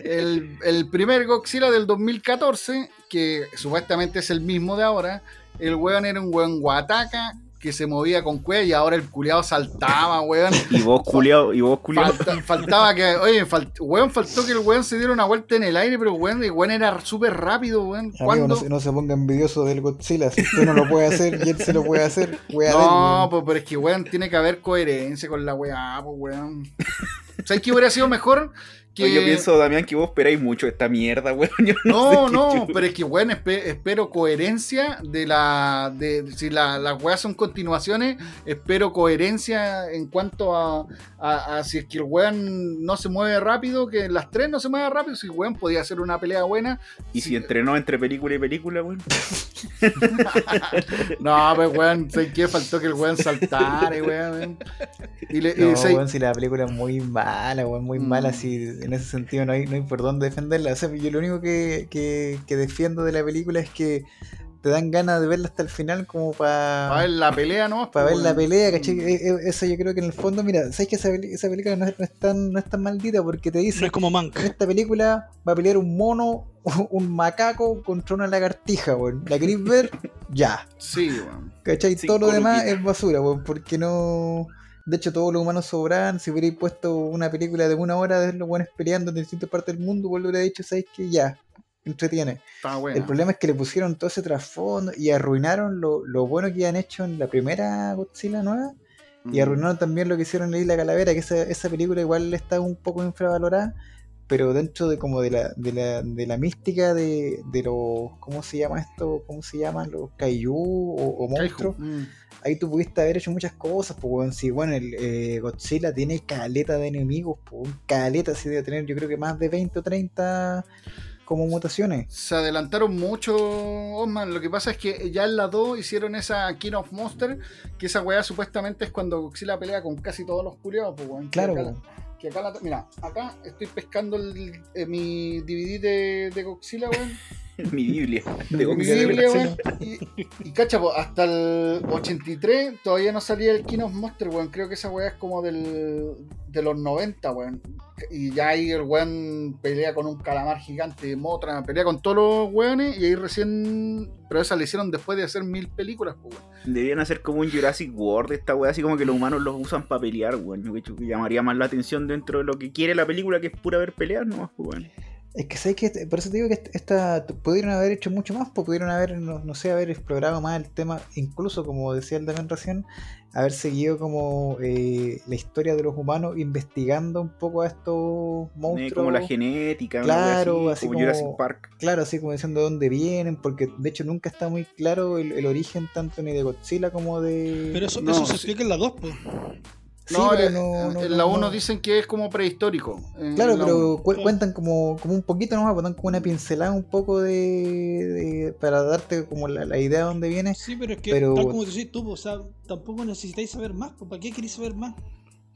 S1: El, el primer Godzilla del 2014, que supuestamente es el mismo de ahora, el weón era un weón guataca que se movía con cuello y ahora el culiado saltaba, weón.
S4: Y vos culiao, y vos.
S1: Falta- faltaba que, oye, falt- weón, faltó que el weón se diera una vuelta en el aire, pero weón, el weón era súper rápido, weón.
S2: Amigo, no se, no se ponga envidioso del Godzilla. Si usted no lo puede hacer y él se lo puede hacer,
S1: No, pues pero es que weón tiene que haber coherencia con la weá, pues weón. ¿Sabes qué hubiera sido mejor? Que...
S4: Oye, Yo pienso, Damián, que vos esperáis mucho esta mierda, weón. Yo
S1: No,
S4: sé
S1: no, pero es que, bueno, espe- espero coherencia de la. De, si la- las weas son continuaciones, espero coherencia en cuanto a, a- a si es que el weón no se mueve rápido, que las tres no se muevan rápido, si el weón podía hacer una pelea buena.
S4: Y si entrenó entre película y película, weón.
S1: No, pues weón, sé que faltó que el weón saltara, weón. Y le, y
S2: No,
S1: sé-
S2: weón, si la película es muy mala, weón, muy
S1: Mm.
S2: mala, si en ese sentido no hay, no hay por dónde defenderla. O sea, yo lo único que, que, que defiendo de la película es que te dan ganas de verla hasta el final como para
S1: para ver la pelea, ¿no?
S2: para ver la pelea, ¿cachai?
S1: Mm.
S2: Eh, eh, Eso yo creo que en el fondo, mira, ¿sabes que esa, esa película no es, no es tan, no es tan maldita? Porque te
S3: No
S2: dice,
S3: es como Mank.
S2: en esta película va a pelear un mono, un macaco contra una lagartija, weón. ¿La queréis ver? Ya.
S1: Sí, weón.
S2: ¿Cachai? Todo lo demás es basura, weón, porque no. De hecho, todos los humanos sobran. Si hubierais puesto una película de una hora de los buenos peleando en distintas partes del mundo, pues le hubiera dicho, ¿sabes qué? Ya, entretiene. El problema es que le pusieron todo ese trasfondo y arruinaron lo, lo bueno que han hecho en la primera Godzilla nueva.
S1: Mm.
S2: Y arruinaron también lo que hicieron en la Isla Calavera, que esa, esa película igual está un poco infravalorada, pero dentro de como de la, de la, de la mística de, de los, ¿cómo se llama esto? ¿Cómo se llaman? Los kaiju o, o monstruos.
S1: Mm.
S2: Ahí tú pudiste haber hecho muchas cosas, pues weón. Si bueno, el eh, Godzilla tiene caleta de enemigos, pues caleta, sí debe tener yo creo que más de 20 o 30 como mutaciones.
S1: Se adelantaron mucho, Osman. Lo que pasa es que ya en la 2 hicieron esa King of Monster, que esa weá supuestamente es cuando Godzilla pelea con casi todos los culiados, pues weón. Que
S2: Claro,
S1: acá- que acá la- mira, acá estoy pescando el, eh, mi DVD de, de Godzilla, weón.
S4: Mi Biblia. De
S2: Mi.
S1: Biblia, weón. Y, y cacha, po, hasta el 83 todavía no salía el King of Monster, weón. Creo que esa weá es como del, de los 90, weón. Y ya ahí el weón pelea con un calamar gigante, Motra, pelea con todos los weones y ahí recién. Pero esa la hicieron después de hacer mil películas, pues, weón.
S4: Deberían hacer como un Jurassic World esta weá, así como que los humanos los usan para pelear, weón. Yo que llamaría más la atención dentro de lo que quiere la película, que es pura ver peleas, no weón.
S2: Es que sabes que por eso te digo que esta pudieron haber hecho mucho más, pues pudieron haber, no, no sé, haber explorado más el tema, incluso como decía el Damián recién, haber seguido como eh, la historia de los humanos investigando un poco a estos
S4: Eh,
S2: monstruos.
S4: como la genética,
S2: Claro, así
S4: como,
S2: como-
S4: Jurassic Park.
S2: Claro, así como diciendo de dónde vienen, porque de hecho nunca está muy claro el, el origen tanto ni de Godzilla como de...
S3: Pero eso,
S1: No,
S3: eso se
S1: sí.
S3: explica en la 2, pues.
S2: Sí,
S1: no,
S2: pero
S1: eh,
S2: no- no-
S1: en la
S2: no-
S1: 1
S2: no.
S1: dicen que es como prehistórico.
S2: Claro,
S1: la
S2: pero cu- cuentan como, como un poquito nomás, pues dan como una pincelada un poco de, de- para darte como la, la idea de dónde viene.
S3: Sí, pero es que,
S2: Pero-
S3: tal como decís tú, o sea, tampoco necesitáis saber más. pues, ¿Para qué queréis saber más?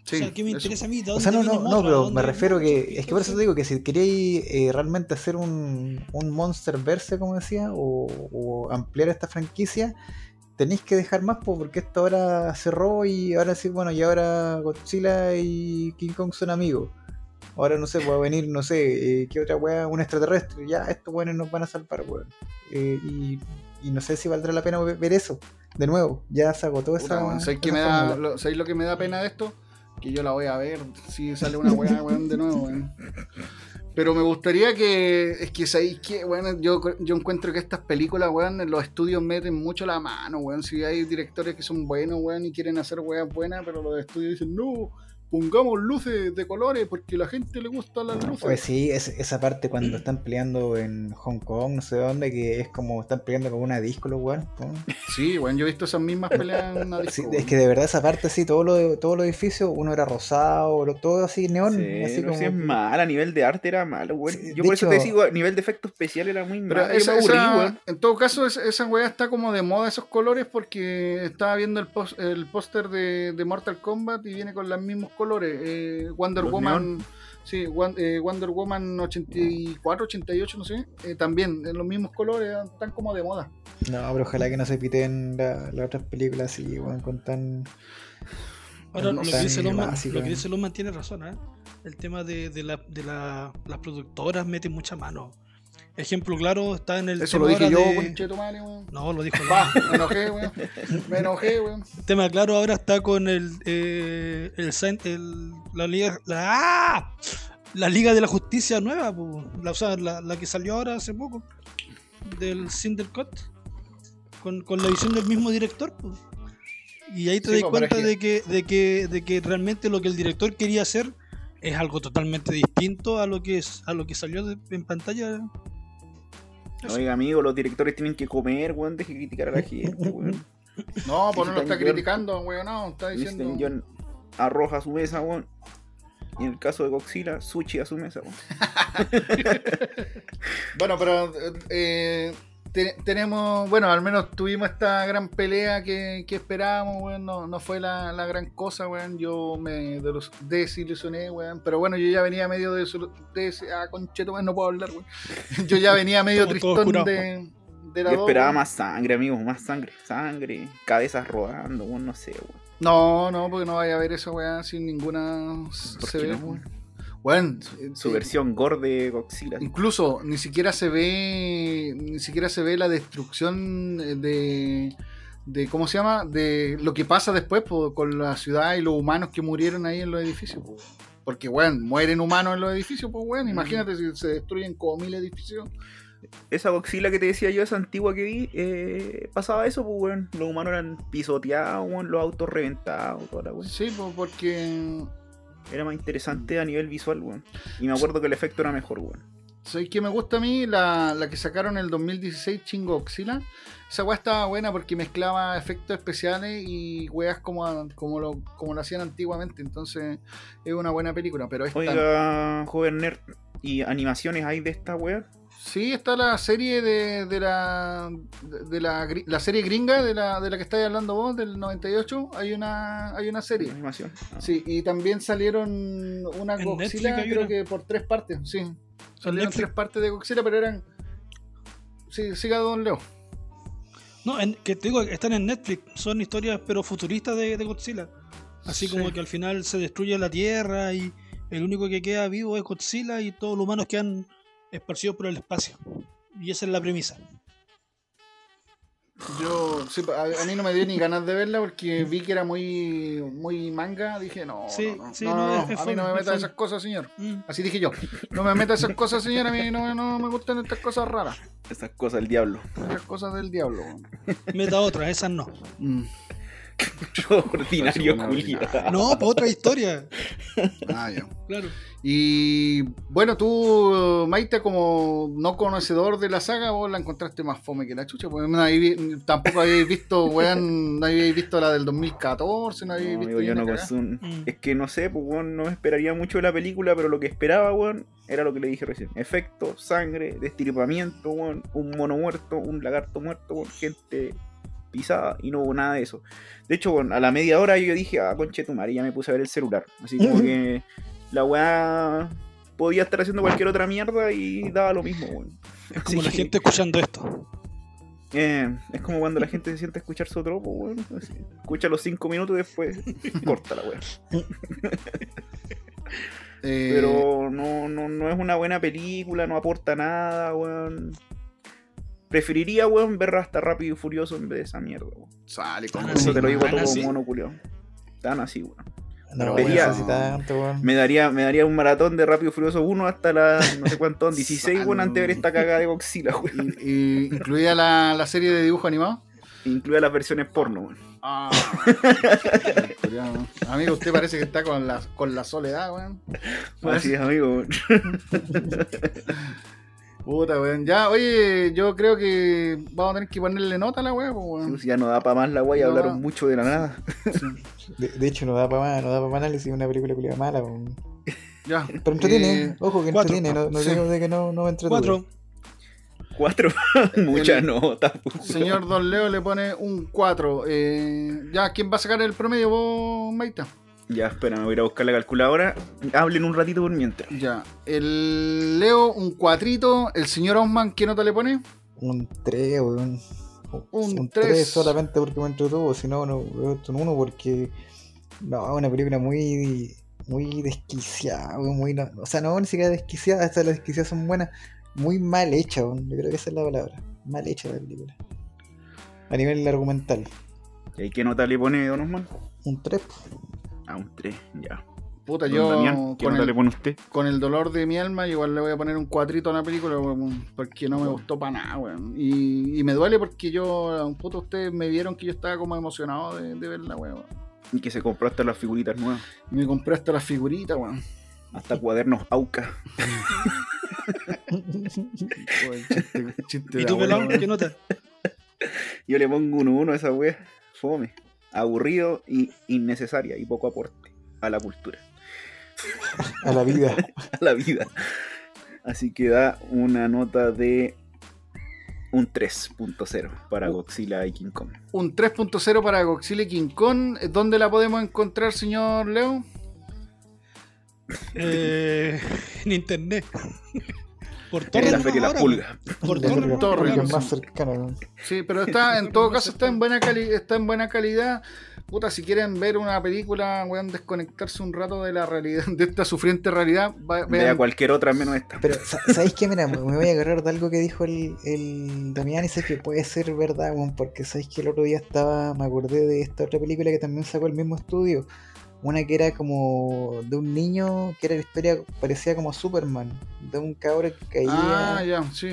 S1: Sí,
S3: o sea, ¿qué me
S1: eso.
S3: interesa a mí? ¿De
S2: O sea, no, no, no, pero
S3: ¿Dónde
S2: me refiero que, es que por eso te digo que si queréis eh, realmente hacer un, un Monster Verse, como decía, o, o ampliar esta franquicia, tenéis que dejar más, pues, porque esto ahora cerró y ahora sí, bueno, y ahora Godzilla y King Kong son amigos. Ahora no sé, va a venir, no sé, eh, qué otra weá, un extraterrestre. Ya, estos weones nos van a salvar, weón. Eh, y, y no sé si valdrá la pena ver eso. De nuevo, ya se agotó esa.
S1: weón, ¿sabes, qué
S2: esa
S1: me da,
S2: fórmula.
S1: lo, ¿sabes lo que me da pena de esto? Que yo la voy a ver si sale una weá, weón, de nuevo, weón. Pero me gustaría que. Es que sabéis que, bueno, yo, yo encuentro que estas películas, weón, en los estudios meten mucho la mano, weón. Si hay directores que son buenos, weón, y quieren hacer weas buenas, pero los estudios dicen, no, pongamos luces de colores porque a la gente le gustan las luces.
S2: Pues sí, es- esa parte cuando están peleando en Hong Kong, no sé dónde, que es como están peleando con una disco los weones. ¿no?
S1: Sí, weón, yo he visto esas mismas peleas en una disco,
S2: Sí,
S1: weón.
S2: es que de verdad esa parte sí, todo lo, todo los edificios, uno era rosado, lo- todo así neón,
S4: Sí,
S2: así
S4: no,
S2: como...
S4: sí es mal, a nivel de arte era malo, weón.
S2: Sí,
S4: Yo por eso te digo, a nivel de efecto especial era muy
S1: Pero
S4: malo.
S1: Esa,
S4: aburrí,
S1: esa-
S4: weón.
S1: en todo caso, es- esa weá está como de moda esos colores porque estaba viendo el, pos- el póster de, de Mortal Kombat y viene con los mismos colores. Eh, Wonder
S4: Los
S1: Woman, sí, eh, Wonder Woman 84, 88, no sé, eh, también en los mismos colores, están como de moda.
S2: No, pero ojalá que no se piten la- las otras películas así, weón, con tan...
S3: Ahora,
S2: no
S3: lo,
S2: tan
S3: que dice Loma,
S2: básico,
S3: lo que
S2: eh.
S3: dice Loma tiene razón, ¿eh? El tema de, de, la, de la- las productoras meten mucha mano. Ejemplo claro está en el
S1: Eso
S3: tema
S1: lo dije yo,
S3: de-
S1: conchetumare, weón.
S3: No, lo dijo
S1: Va, me enojé, weón. Me enojé, weón.
S3: El tema claro ahora está con el, eh, el, la liga la, ¡ah! la liga de la justicia nueva, po. la, o sea, la, la que salió ahora hace poco del Cinder Cut con, con la visión del mismo director. po. Y ahí te
S1: Sí,
S3: das cuenta de, que, de, que, de que realmente lo que el director quería hacer es algo totalmente distinto a lo que es, a lo que salió de- en pantalla.
S4: Oiga, amigo, los directores tienen que comer, weón. Deje de criticar a la gente, weón.
S1: No, pues no lo está criticando, weón, no, está diciendo.
S4: John arroz a su mesa, weón. Y en el caso de Godzilla, sushi a su mesa, weón.
S1: Bueno, pero eh, te- tenemos, bueno, al menos tuvimos esta gran pelea que, que esperábamos, weón, no, no fue la, la gran cosa, weón, yo me desilusioné, weón, pero bueno, yo ya venía medio de... de ah, concheto, weón, no puedo hablar, weón. Yo ya venía medio tristón de, de la
S4: Yo esperaba más sangre, amigo, más sangre, sangre, cabezas rodando, weón, no sé, weón.
S1: No, no, porque no vaya a ver eso, weón, sin ninguna...
S4: ¿Por
S1: se ve,
S4: no, weón?
S1: Weón,
S4: Su
S1: eh,
S4: versión gore de Godzilla.
S1: Incluso ni siquiera se ve ni siquiera se ve la destrucción de de cómo se llama de lo que pasa después po, con la ciudad y los humanos que murieron ahí en los edificios po. porque bueno mueren humanos en los edificios pues bueno imagínate si se destruyen como mil edificios
S4: Esa Godzilla que te decía yo, esa antigua que vi, eh, pasaba eso, pues, weón. Los humanos eran pisoteados, weón, los autos reventados, toda la weón.
S1: sí pues, porque
S4: Era más interesante a nivel visual, weón. Y me acuerdo que el efecto era mejor, weón.
S1: ¿Sabes qué me gusta a mí? La, la que sacaron en el 2016, Chingo Oxila. Esa weá estaba buena porque mezclaba efectos especiales y weas como, como, lo, como lo hacían antiguamente. Entonces es una buena película. Pero esta,
S4: Oiga, joven nerd, ¿y animaciones hay de esta weá?
S1: Sí, está la serie de, de la de, la, la serie gringa de la, de la que estáis hablando vos, del 98. Hay una, hay una serie.
S4: Animación. Ah.
S1: Sí, y también salieron una
S3: En
S1: Godzilla, creo
S3: una.
S1: que por tres partes, sí. Salieron tres partes de Godzilla, pero eran. Sí, siga Don Leo.
S3: No, en- que te digo, están en Netflix, son historias pero futuristas de, de Godzilla. Así
S1: Sí.
S3: como que al final se destruye la Tierra y el único que queda vivo es Godzilla y todos los humanos quedan esparcidos por el espacio. Y esa es la premisa.
S1: Yo, sí, a, a mí no me dio ni ganas de verla porque vi que era muy, muy manga. Dije, no,
S3: Sí,
S1: no, no,
S3: sí,
S1: no,
S3: no,
S1: no,
S3: es- es
S1: a mí no me meta esas cosas, señor.
S3: Mm.
S1: Así dije yo, no me meta esas cosas, señor. A mí no, no me gustan estas cosas raras,
S4: Esas cosas del diablo.
S1: esas cosas del diablo.
S3: Meta otra, esas no.
S1: Mm.
S4: Ordinario,
S1: ordinaria.
S3: No, para otra historia.
S1: Ah, ya.
S3: Claro.
S1: Y bueno, tú, Maite, como no conocedor de la saga, vos la encontraste más fome que la chucha. Porque no habéis vi- tampoco habéis visto, weón, no habéis visto la del 2014, no habéis
S4: No,
S1: visto.
S4: amigo, yo no.
S3: Mm.
S4: Es que no sé, pues, weón, no me esperaría mucho de la película, pero lo que esperaba, weón, era lo que le dije recién. Efecto, sangre, destirpamiento, weón, un mono muerto, un lagarto muerto, weón, gente pisada, y no hubo nada de eso. De hecho, weón, a la media hora yo dije, ah, conchetumare, ya me puse a ver el celular. Así como que la weá podía estar haciendo cualquier otra mierda y daba lo mismo, weón.
S3: Es como
S4: Así
S3: la
S4: que,
S3: gente escuchando esto.
S4: eh, es como cuando la gente se siente a escuchar su tropo, weón. Escucha los cinco minutos y después corta la weá.
S1: Eh,
S4: Pero no, no, no es una buena película, no aporta nada, weón. Preferiría, weón, ver hasta Rápido y Furioso en vez de esa mierda, weón.
S1: Sale con
S3: Ah,
S4: Eso te lo digo todo como mono culiao. Tan así, weón.
S2: No,
S4: Vería-
S2: weón, así tanto, weón.
S4: Me daría, me daría un maratón de Rápido y Furioso 1 hasta la, no sé cuánto, 16, weón, antes de ver esta cagada de Godzilla, weón.
S1: Y, y incluida la, la serie de dibujo animado.
S4: Incluida las versiones porno, weón.
S1: Ah. Amigo, usted parece que está con la, con la soledad, weón.
S4: Así es, amigo, weón.
S1: Puta, weón. Ya, oye, yo creo que vamos a tener que ponerle nota a la weá, pues, weón.
S4: Ya no da para más la weá,
S1: No.
S4: hablaron mucho de la nada.
S2: De, de hecho, no da para más, no da para más análisis una película culiada mala, weón.
S1: Ya.
S2: Pero entretiene,
S1: Eh,
S2: ojo que
S3: cuatro.
S2: entretiene, no, no
S1: Sí.
S2: digo de que no, no entretuvo.
S3: Cuatro.
S4: Cuatro, mucha
S1: El-
S4: nota, weón.
S1: señor Don Leo le pone un 4. Eh, ya, ¿quién va a sacar el promedio, vos, Maita?
S4: Ya, espera, me voy a ir a buscar la calculadora. Hablen un ratito por mientras.
S1: Ya. El Leo, un cuatrito. El señor Osman, ¿qué nota le pone?
S2: Un 3, weón.
S1: Un
S2: Un
S1: tres.
S2: 3 solamente porque me entretuvo, si no, no en uno porque. No, es una película muy. Muy desquiciada, weón, muy. no- o sea, no, ni siquiera desquiciada, hasta las desquiciadas son buenas. Muy mal hecha, weón. Yo creo que esa es la palabra. Mal hecha la película. A nivel argumental.
S4: ¿Y qué nota le pone Don Osman?
S2: Un 3.
S4: A un 3, ya.
S1: Puta,
S4: Don
S1: yo
S4: Damián, ¿qué
S1: con el,
S4: le pone usted?
S1: con el dolor de mi alma, igual le voy a poner un cuatrito a la película, weón, porque no me gustó para nada, weón. Y, y me duele porque yo, un puto, ustedes me vieron que yo estaba como emocionado de, de verla, weón.
S4: Y que se compró hasta las figuritas nuevas.
S1: Y me compré hasta las figuritas, weón.
S4: Hasta cuadernos AUCA.
S1: Joder, chiste- chiste
S3: ¿Y tú, pelado? ¿Qué nota?
S4: Yo le pongo un 1 a esa wea. Fome. Aburrido y innecesaria y poco aporte a la cultura,
S2: A la vida.
S4: a la vida. Así que da una nota de un 3.0 para Godzilla y King Kong.
S1: Un 3.0 para Godzilla y King Kong. ¿Dónde la podemos encontrar, señor Leo?
S3: Eh, en internet. Por
S4: En
S3: torrent
S4: la Feria de las
S3: ahora,
S4: Pulgas.
S3: Por
S1: sí.
S2: más cercanos. ¿no?
S1: Sí, pero está, en todo caso, está en buena cali está en buena calidad. Puta, si quieren ver una película, weón, desconectarse un rato de la realidad, de esta sufriente realidad,
S4: Vea cualquier otra menos esta.
S2: Pero, sa- ¿sabéis qué? Mira, me me voy a agarrar de algo que dijo el, el Damián y sé que puede ser verdad, weón, porque sabéis que el otro día estaba, me acordé de esta otra película que también sacó el mismo estudio. Una que era como de un niño, que era la historia parecía como Superman, de un cabro que caía,
S1: Ah, ya, sí.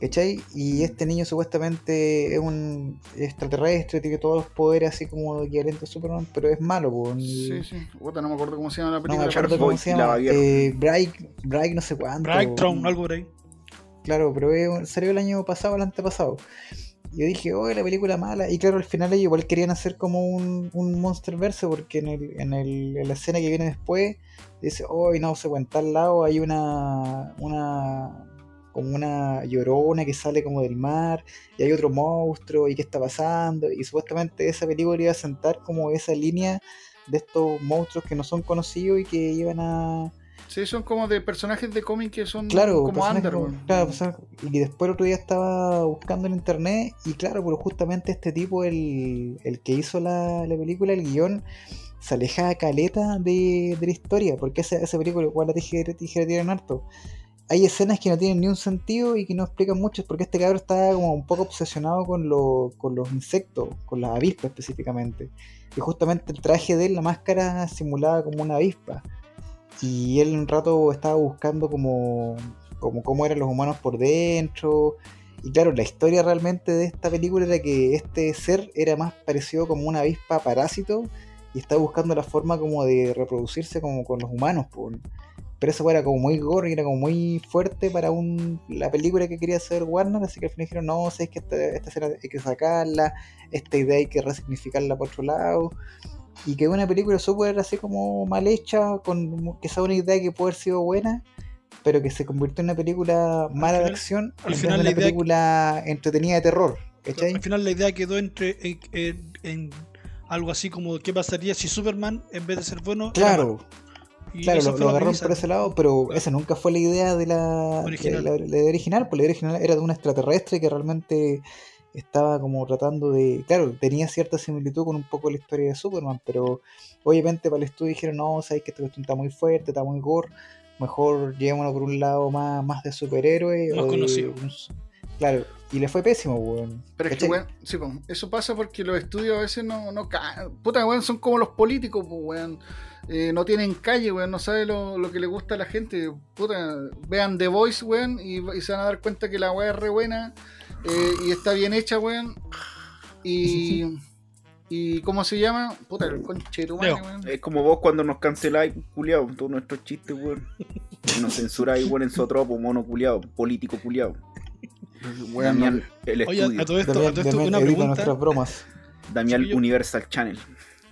S2: ¿cachai? Y este niño supuestamente es un extraterrestre, tiene todos los poderes así como equivalente a Superman, pero es malo, weón.
S1: Sí, sí. Puta, no me acuerdo cómo se llama la
S2: No
S1: película.
S2: me acuerdo cómo
S4: Boy
S2: se llama. Eh, Bright, Bright no sé cuánto.
S3: Brightron, algo por ahí.
S2: Claro, pero es- salió el año pasado, el antepasado. Yo dije, oh, la película mala. Y claro, al final ellos igual querían hacer como un, un Monsterverse, porque en, el, en, el, en la escena que viene después, dice, oh, no sé, en tal lado hay una, una, como una llorona que sale como del mar, y hay otro monstruo, y qué está pasando. Y supuestamente esa película iba a sentar como esa línea de estos monstruos que no son conocidos y que iban a,
S1: Sí, son como de personajes de cómic que son
S2: Claro,
S1: como
S2: personajes
S1: under.
S2: como-
S1: weón.
S2: claro, y después el otro día estaba buscando en internet y claro, pero justamente este tipo, el, el que hizo la, la película, el guion, se alejaba caleta de, de la historia, porque esa, esa película igual la tijera, tijera harto. Hay escenas que no tienen ni un sentido y que no explican mucho, porque este cabrón está como un poco obsesionado con, lo- con los insectos, con las avispas específicamente. Y justamente el traje de él, la máscara, simulaba como una avispa. Y él un rato estaba buscando como, cómo eran los humanos por dentro. Y claro, la historia realmente de esta película era que este ser era más parecido como una avispa parásito y estaba buscando la forma como de reproducirse como con los humanos. po. Pero eso era como muy gore y era como muy fuerte para un, la película que quería hacer Warner, así que al final dijeron, no, sé que esta, esta escena hay que sacarla, esta idea hay que resignificarla por otro lado y que una película súper así como mal hecha, con quizá una idea que puede haber sido buena, pero que se convirtió en una película mala de acción
S3: al
S2: en
S3: final
S2: una
S3: idea que-
S2: película entretenida de terror. ¿cachai?
S3: Al final la idea quedó entre en, en- en algo así como qué pasaría si Superman en vez de ser bueno
S2: Claro, claro, lo, lo agarraron por ese lado, pero
S3: Claro.
S2: esa nunca fue la idea de la
S3: Original.
S2: de la, la idea original, pues la idea original era de un extraterrestre que realmente estaba como tratando de, claro, tenía cierta similitud con un poco la historia de Superman, pero obviamente para el estudio dijeron, no, sabéis que esta cuestión está muy fuerte, está muy gore, mejor llevémonos por un lado más, más de superhéroe.
S3: Más
S2: o de
S3: conocido.
S2: claro, y le fue pésimo, weón.
S1: Pero es que, weón, sí, po, eso pasa porque los estudios a veces no, no ca- Puta, weón, son como los políticos, po, weón. Eh, no tienen calle, weón, no sabe lo, lo que le gusta a la gente. Puta, vean The Voice, weón, y, y se van a dar cuenta que la weá es re buena eh, y está bien hecha, weón. Y. ¿Y cómo se llama? Puta, el conche tu madre, weón.
S4: Es como vos cuando nos canceláis, culiao, todos nuestros chistes, weón. Y nos censuráis, weón, en su tropo, mono culiao, político culiao.
S1: Weón,
S4: Damián, el
S3: Oye,
S4: estudio.
S3: a todo esto, a todo esto
S2: Damián
S3: una pregunta,
S2: nuestras bromas.
S4: Damián. Universal Channel.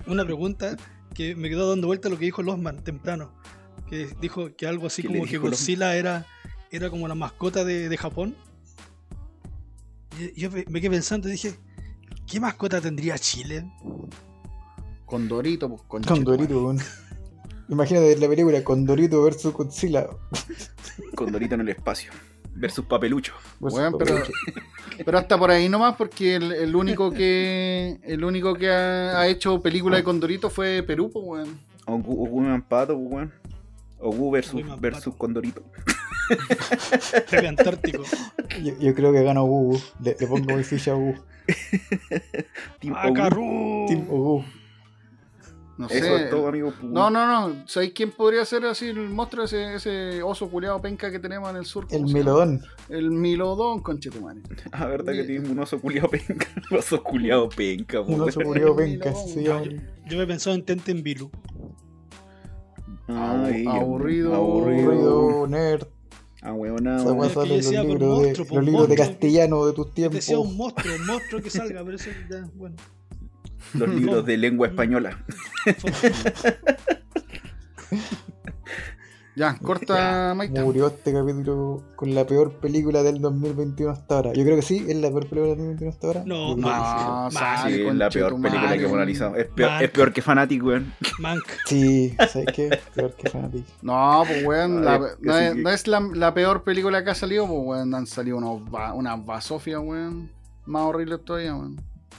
S3: una pregunta que me quedó dando vuelta a lo que dijo Losman temprano. Que dijo que algo así
S4: ¿Qué le
S3: como que
S4: Losman?
S3: Godzilla era, era como la mascota de, de Japón. Yo me quedé pensando y dije, ¿qué mascota tendría Chile?
S1: Condorito, pues,
S2: Con
S1: tu madre.
S2: Dorito, weón. Imagínate la película Condorito versus Godzilla.
S4: Condorito en el espacio. Versus Papelucho.
S2: versus
S1: Weón, pero,
S2: Papelucho.
S1: pero hasta por ahí nomás, porque el, el único que el único que ha, ha hecho película de Condorito fue Perú, pues, weón.
S4: Ogu Ogu Pato, weón. Ogu versus, versus. Condorito.
S3: Pepe Antártico.
S2: Yo, yo creo que gana Ugu. Le, le pongo mi ficha a Ugu.
S4: Team.
S2: Team Ugu.
S1: No
S4: Eso
S1: sé.
S4: es todo, amigo.
S1: No, no, no. ¿Sabéis quién podría ser así el monstruo, ese, ese oso culiado penca que tenemos en el sur?
S2: El. Melodón.
S1: El Milodón, conchetumare.
S4: Ah, verdad que tiene un oso culiado penca. Un oso culiado penca,
S2: Un oso culiao
S1: El
S2: penca. Llama.
S3: Yo me he pensado en.
S4: Ay,
S1: Abu- aburrido.
S4: Aburrido.
S2: Ruido, nerd.
S4: Ah, weón,
S2: Esa weá
S3: que
S2: sale en
S3: decía
S2: los libros, de,
S3: monstruo,
S2: los libros de castellano de tus tiempos.
S3: decía un monstruo, un monstruo que salga, pero eso ya, bueno.
S4: Los libros de lengua española.
S1: Ya, corta, Maita.
S2: Murió este capítulo con la peor película del 2021 hasta ahora. Yo creo que sí, es la peor película del 2021 hasta ahora.
S3: No,
S1: No,
S3: Mal.
S1: sale,
S4: Sí, es la peor película que hemos analizado. Es peor,
S3: Mank.
S4: es peor que Fanatic, weón.
S3: Mank.
S2: Sí, ¿sabes qué? Peor que Fanatic.
S1: No, pues weón, no, es, no la, la peor película que ha salido, pues weón, han salido unos unas basofias, weón. Más horribles todavía, weón.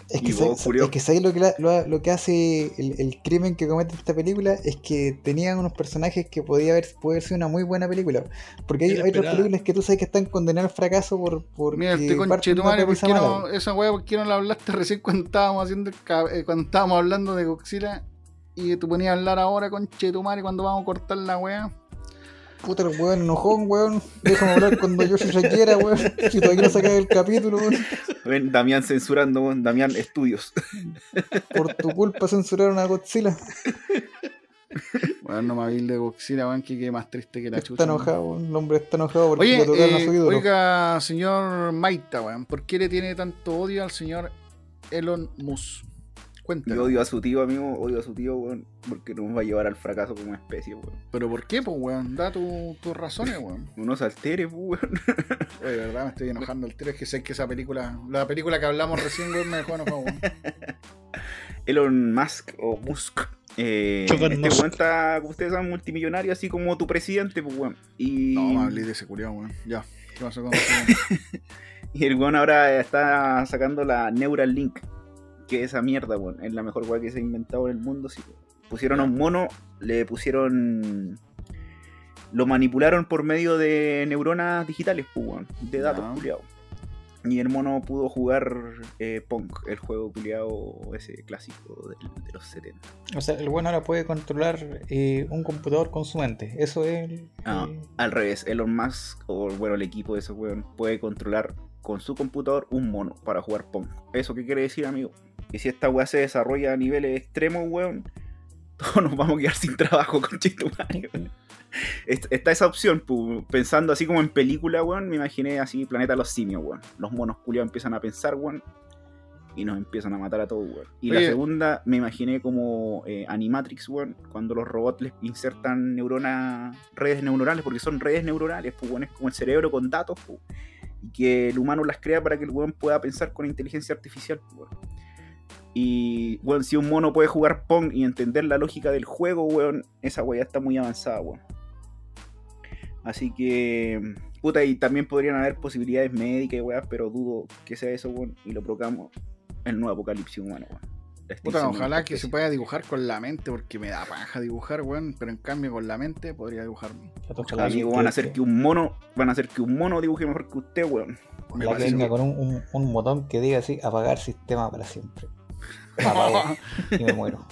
S2: Es que,
S4: vos,
S2: ¿sabes- es que ¿sabes lo que, la- lo, lo que hace el, el crimen que comete esta película? Es que tenían unos personajes que podía haber, puede haber sido una muy buena película. Porque hay, hay otras películas que tú sabes que están condenadas al fracaso por, por
S1: Mira, este conche tu madre, ¿por qué no, esa weá, ¿por qué no la hablaste recién cuando estábamos haciendo el eh, cuando estábamos hablando de Godzilla? Y tú ponías a hablar ahora, conche tu madre, cuando vamos a cortar la weá.
S2: Puta el weón enojón, weón. Déjame hablar cuando yo se quiera, weón. Si todavía no sacas el capítulo, weón.
S4: Ven, Damián censurando, weón. Damián Estudios.
S2: Por tu culpa censuraron a Godzilla.
S1: Weón, no me habil de Godzilla, weón, que quede más triste que la chucha.
S2: Está enojado, weón. El hombre está enojado porque
S1: Oye,
S2: lo tocaron a
S1: eh,
S2: su ídolo.
S1: oiga, señor Maita, weón, ¿por qué le tiene tanto odio al señor Elon Musk?
S4: Yo
S1: Cuéntame.
S4: odio a su tío, amigo. Odio a su tío, weón. Porque nos va a llevar al fracaso como especie, weón.
S1: ¿Pero por qué, pues, weón? Da tu- tus razones, weón.
S4: Unos alteres, weón.
S1: Oye, de verdad, me estoy enojando el tiro. Es que sé que esa película, la película que hablamos recién, weón, me dejó enojado, weón.
S4: Elon Musk o Musk. Eh, este weón está, como ustedes saben, multimillonario, así como tu presidente, pues, weón. Y,
S1: No, me hablé de ese culiao, weón. Ya. ¿Qué pasó con
S4: y el weón ahora está sacando la Neuralink. Que esa mierda, weón. Es la mejor weón que se ha inventado en el mundo. sí, weón. Pusieron a un mono, le pusieron. Lo manipularon por medio de neuronas digitales, pues, weón. De datos, culiados. Y el mono pudo jugar eh, Pong, el juego culiado ese clásico de los 70.
S2: O sea, el weón ahora puede controlar eh, un computador con su mente. Eso es. el-
S4: Ah,
S2: eh,
S4: al revés, Elon Musk, o bueno, el equipo de ese weón, puede controlar con su computador un mono para jugar Pong. ¿Eso qué quiere decir, amigo? Que si esta weá se desarrolla a niveles extremos, weón, todos nos vamos a quedar sin trabajo, con Está esa opción, pu, pensando así como en película, weón, me imaginé así Planeta de los Simios, weón. Los monos culiados empiezan a pensar, weón, y nos empiezan a matar a todos, weón. Y la segunda me imaginé como eh, Animatrix, weón, cuando los robots les insertan neuronas, redes neuronales, porque son redes neuronales, pues, weón, es como el cerebro con datos, pu, y que el humano las crea para que el weón pueda pensar con inteligencia artificial, weón. Y, weón, si un mono puede jugar Pong y entender la lógica del juego, weón, esa weá está muy avanzada, weón. Así que, puta, y también podrían haber posibilidades médicas, weón, pero dudo que sea eso, weón, y lo proclamo el nuevo apocalipsis humano, weón.
S1: Puta, ojalá que se pueda dibujar con la mente, porque me da paja dibujar, weón. Pero en cambio, con la mente podría dibujar.
S2: ojalá
S4: Amigo, van a hacer que un mono, van a hacer que un mono dibuje mejor que usted, weón.
S1: Me
S2: La que
S1: parece-
S2: venga con un, un, un botón que diga así, apagar sistema para siempre. Apago y me muero.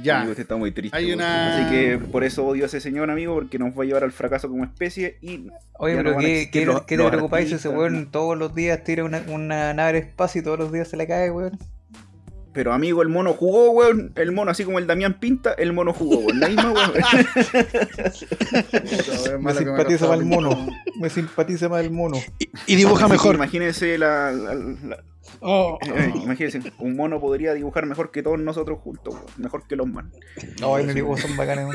S1: Ya.
S4: Amigo, usted está muy triste.
S1: Hay una-
S4: Así que por eso odio a ese señor, amigo, porque nos va a llevar al fracaso como especie y
S2: Oye,
S4: no
S2: pero ¿qué, qué-
S4: los-
S2: qué te preocupáis si ese weón todos los días tira una, una nave al espacio y todos los días se le cae, weón?
S4: Pero amigo, el mono jugó, weón. El mono, así como el Damián Pinta, el mono jugó, weón. La misma, weón.
S2: Me simpatiza más el mono. Me simpatiza más el mono.
S3: Y, y dibuja mejor.
S4: Imagínense la, la- la-
S3: Oh,
S4: eh, imagínense, un mono podría dibujar mejor que todos nosotros juntos. Mejor que los man.
S2: No, los dibujos son bacanes.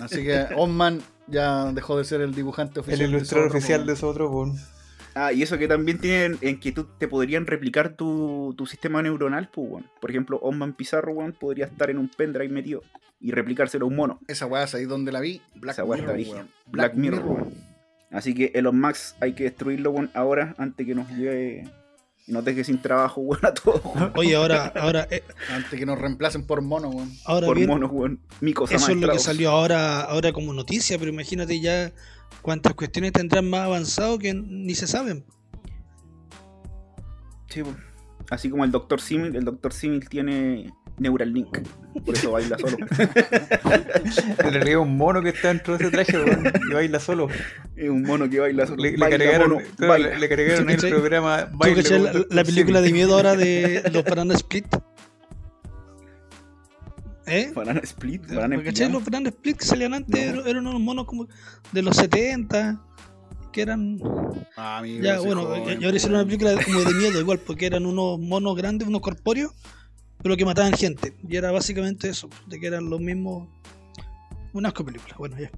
S1: Así que Osman ya dejó de ser el dibujante
S2: El
S1: oficial.
S2: ilustrador
S1: de
S2: oficial de
S1: Zorro,
S2: esos otros, weón.
S4: Ah, y eso que también tienen en que tú te podrían replicar tu, tu sistema neuronal, pues. Por ejemplo, Osman Pizarro, weón, podría estar en un pendrive metido y replicárselo a un mono.
S1: Esa weá es ahí donde la vi. Black
S4: Esa weá está
S1: Mirror, weón.
S4: Black Mirror. Así que Elon Max hay que destruirlo, weón, ahora, antes que nos lleve y nos deje sin trabajo, weón, a todos, weón.
S3: Oye, ahora, ahora, eh,
S1: Antes que nos reemplacen por mono, weón.
S3: ahora
S4: Por
S3: bien,
S4: monos, weón. Mico
S3: eso es lo que salió ahora, ahora como noticia, pero imagínate ya cuántas cuestiones tendrán más avanzado que ni se saben.
S4: Sí. Así como el Dr. Simil, el Dr. Simil tiene Neuralink. Por eso baila solo.
S2: En realidad es un mono que está dentro de ese traje, weón. Y baila solo.
S4: es un mono que baila solo.
S2: Le, le
S4: Baila,
S2: cargaron,
S4: mono,
S2: claro,
S4: baila.
S2: le, le cargaron el programa
S3: ¿Tú cachai
S2: con
S3: la, la película de miedo ahora de los Banana Split? ¿Eh?
S4: Banana Split, Banana
S3: ¿Cachai? Los Banana Split que salían antes
S4: No.
S3: eran, unos monos como de los 70 que eran
S1: Ah,
S3: ya bueno
S1: joven,
S3: y ahora hicieron una película como de miedo igual porque eran unos monos grandes unos corpóreos pero que mataban gente y era básicamente eso de que eran los mismos una asco película bueno ya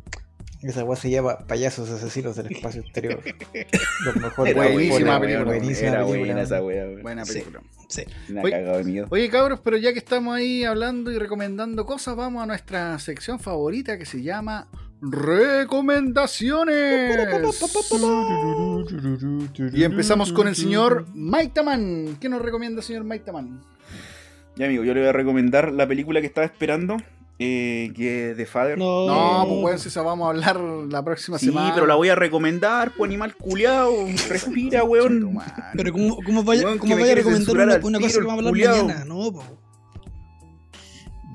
S2: Esa weá se llama Payasos Asesinos del Espacio Exterior. Los mejores
S4: Era
S1: buenísima
S4: buena,
S1: película,
S2: buenísima
S4: Era
S2: película,
S4: buena esa wea, weón.
S1: Buena película.
S3: sí
S4: Me ha
S1: Oye,
S4: cagado de miedo.
S1: Oye, cabros, pero ya que estamos ahí hablando y recomendando cosas, vamos a nuestra sección favorita que se llama Recomendaciones. Y empezamos con el señor Maitaman. ¿Qué nos recomienda, señor Maitaman?
S4: Ya, amigo, yo le voy a recomendar la película que estaba esperando, eh, que es The Father.
S3: no,
S1: No, pues weón, si esa vamos a hablar la próxima
S4: Sí,
S1: semana.
S4: pero la voy a recomendar, pues animal culiao. Respira, weón.
S3: pero cómo, cómo vaya,
S4: Weón,
S3: cómo vaya a recomendar una, una cosa que vamos a hablar
S4: culiao.
S3: mañana no po.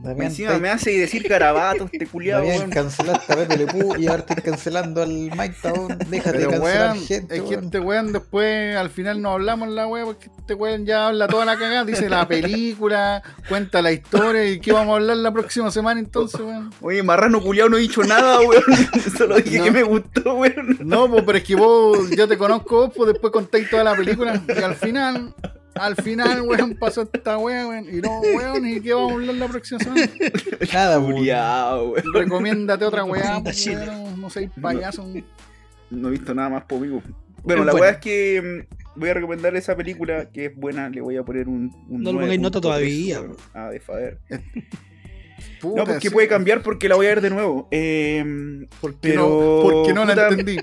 S2: Damián,
S4: Encima
S2: te-
S4: me hace decir garabato este culiao,
S2: Damián,
S4: weón.
S2: cancelaste a Pepe Le Pew y ahora estoy cancelando al Mike Town. Déjate
S1: Pero
S2: cancelar
S1: weón,
S2: gente,
S1: es que
S2: weón.
S1: este weón después al final no hablamos la weá porque este weón ya habla toda la cagada, dice la película, cuenta la historia y qué vamos a hablar la próxima semana entonces, weón.
S4: Oye, marrano culiao no he dicho nada, weón. Solo dije
S1: No.
S4: que me gustó, weón.
S1: No, pues pero es que vos, yo te conozco vos, pues después contáis toda la película y al final, al final, weón, pasó esta weá, weón. Y no, weón, ¿y qué vamos a hablar la próxima semana?
S2: Nada, weón.
S4: Culiao, weón.
S1: Recomiéndate otra weá, pues, weón, no seas payaso.
S4: No he visto nada más por amigo. Bueno, la weá es que mm, voy a recomendar esa película que es buena. Le voy a poner un. un
S3: No le pongáis nota
S4: 9.3,
S3: todavía,
S4: weón. Ah, de Fader.
S1: Puta,
S4: No, porque
S1: sí.
S4: puede cambiar porque la voy a ver de nuevo. Eh,
S1: ¿Por qué
S4: pero.
S1: no, porque no la
S4: puta,
S1: entendí.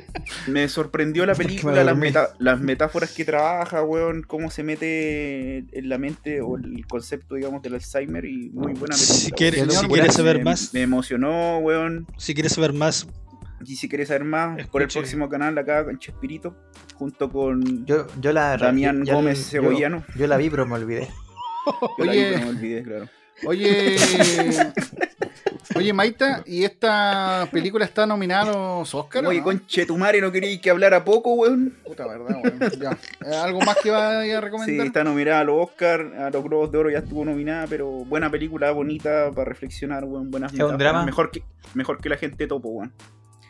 S4: Me sorprendió la película, las,
S2: dormí.
S4: meta- las metáforas que trabaja, weón, cómo se mete en la mente o el concepto, digamos, del Alzheimer y muy buena película.
S3: si quieres,
S2: Señor,
S3: si
S2: weón,
S3: quieres saber
S4: me,
S3: más
S4: Me emocionó, weón.
S3: si quieres saber más
S4: Y si quieres saber más, por el
S3: Escuche.
S4: próximo canal acá con Chespirito, junto con
S2: Yo, yo la.
S4: Damián Gómez Cebollano.
S2: Yo, la vi, pero me olvidé.
S4: Yo la
S1: Oye.
S4: vi, pero no me olvidé, claro.
S1: Oye, oye, Maita, ¿y esta película está nominada a los Oscars?
S4: Oye,
S1: no?
S4: conche tu madre, ¿no queríais que hablara poco, weón?
S1: Puta verdad, weón. Ya. ¿Algo más que vaya a
S4: Sí,
S1: recomendar?
S4: está nominada a los Oscar, a los Globos de Oro ya estuvo nominada, pero buena película, bonita, para reflexionar, weón, buenas
S2: ¿Es un drama?
S4: Mejor que, mejor que la gente topo, weón.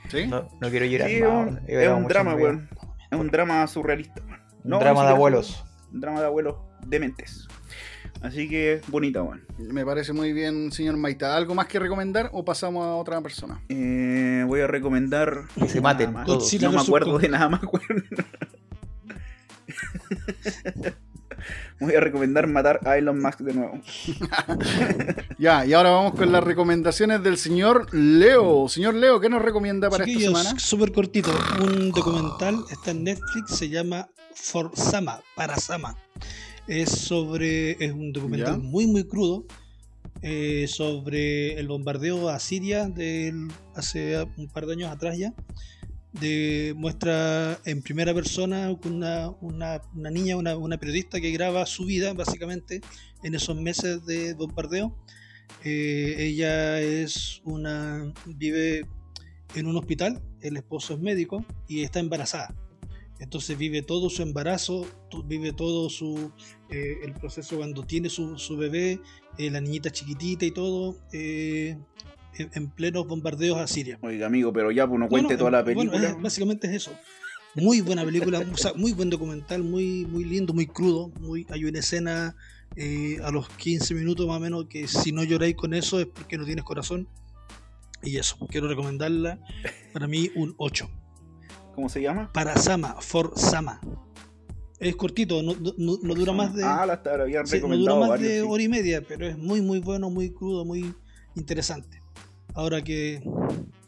S1: ¿Sí?
S2: No, no quiero llorar.
S4: Sí, es un drama, weón. Es un drama surrealista, weón.
S2: Un drama de abuelos.
S4: Un drama de abuelos dementes. Así que bonita, weón.
S1: Me parece muy bien, señor Maita. ¿Algo más que recomendar o pasamos a otra persona?
S4: Eh, voy a recomendar.
S2: Que se maten
S4: más.
S2: todos.
S3: Godzilla
S4: No me acuerdo
S3: Kong.
S4: de nada más, weón. Voy a recomendar matar a Elon Musk de nuevo.
S1: Ya, y ahora vamos con las recomendaciones del señor Leo. Señor Leo, ¿qué nos recomienda para esta semana?
S3: súper cortito. Un documental está en Netflix, se llama For Sama, para Sama. Es sobre. Es un documental
S1: Ya.
S3: muy, muy crudo. eh, sobre el bombardeo a Siria del, hace un par de años atrás ya. De, muestra en primera persona una, una, una niña, una, una periodista que graba su vida básicamente en esos meses de bombardeo. Eh, ella es una. vive en un hospital, el esposo es médico y está embarazada. Entonces vive todo su embarazo, vive todo su eh, el proceso cuando tiene su, su bebé, eh, la niñita chiquitita y todo, eh, en, en plenos bombardeos a Siria.
S4: Oiga, amigo, pero ya, pues no cuente
S3: Bueno,
S4: toda la
S3: bueno,
S4: película.
S3: es- básicamente es eso. Muy buena película, o sea, muy buen documental, muy, muy lindo, muy crudo. Muy, hay una escena a los 15 minutos más o menos que si no lloráis con eso es porque no tienes corazón. Y eso, quiero recomendarla. Para mí, un 8.
S4: ¿Cómo se llama?
S3: Para Sama, For Sama. Es cortito, no, no- no- dura más de,
S4: Ah, la la habían
S3: sí, no dura más
S4: varios,
S3: de
S4: sí.
S3: hora y media, pero es muy, muy bueno, muy crudo, muy interesante. Ahora que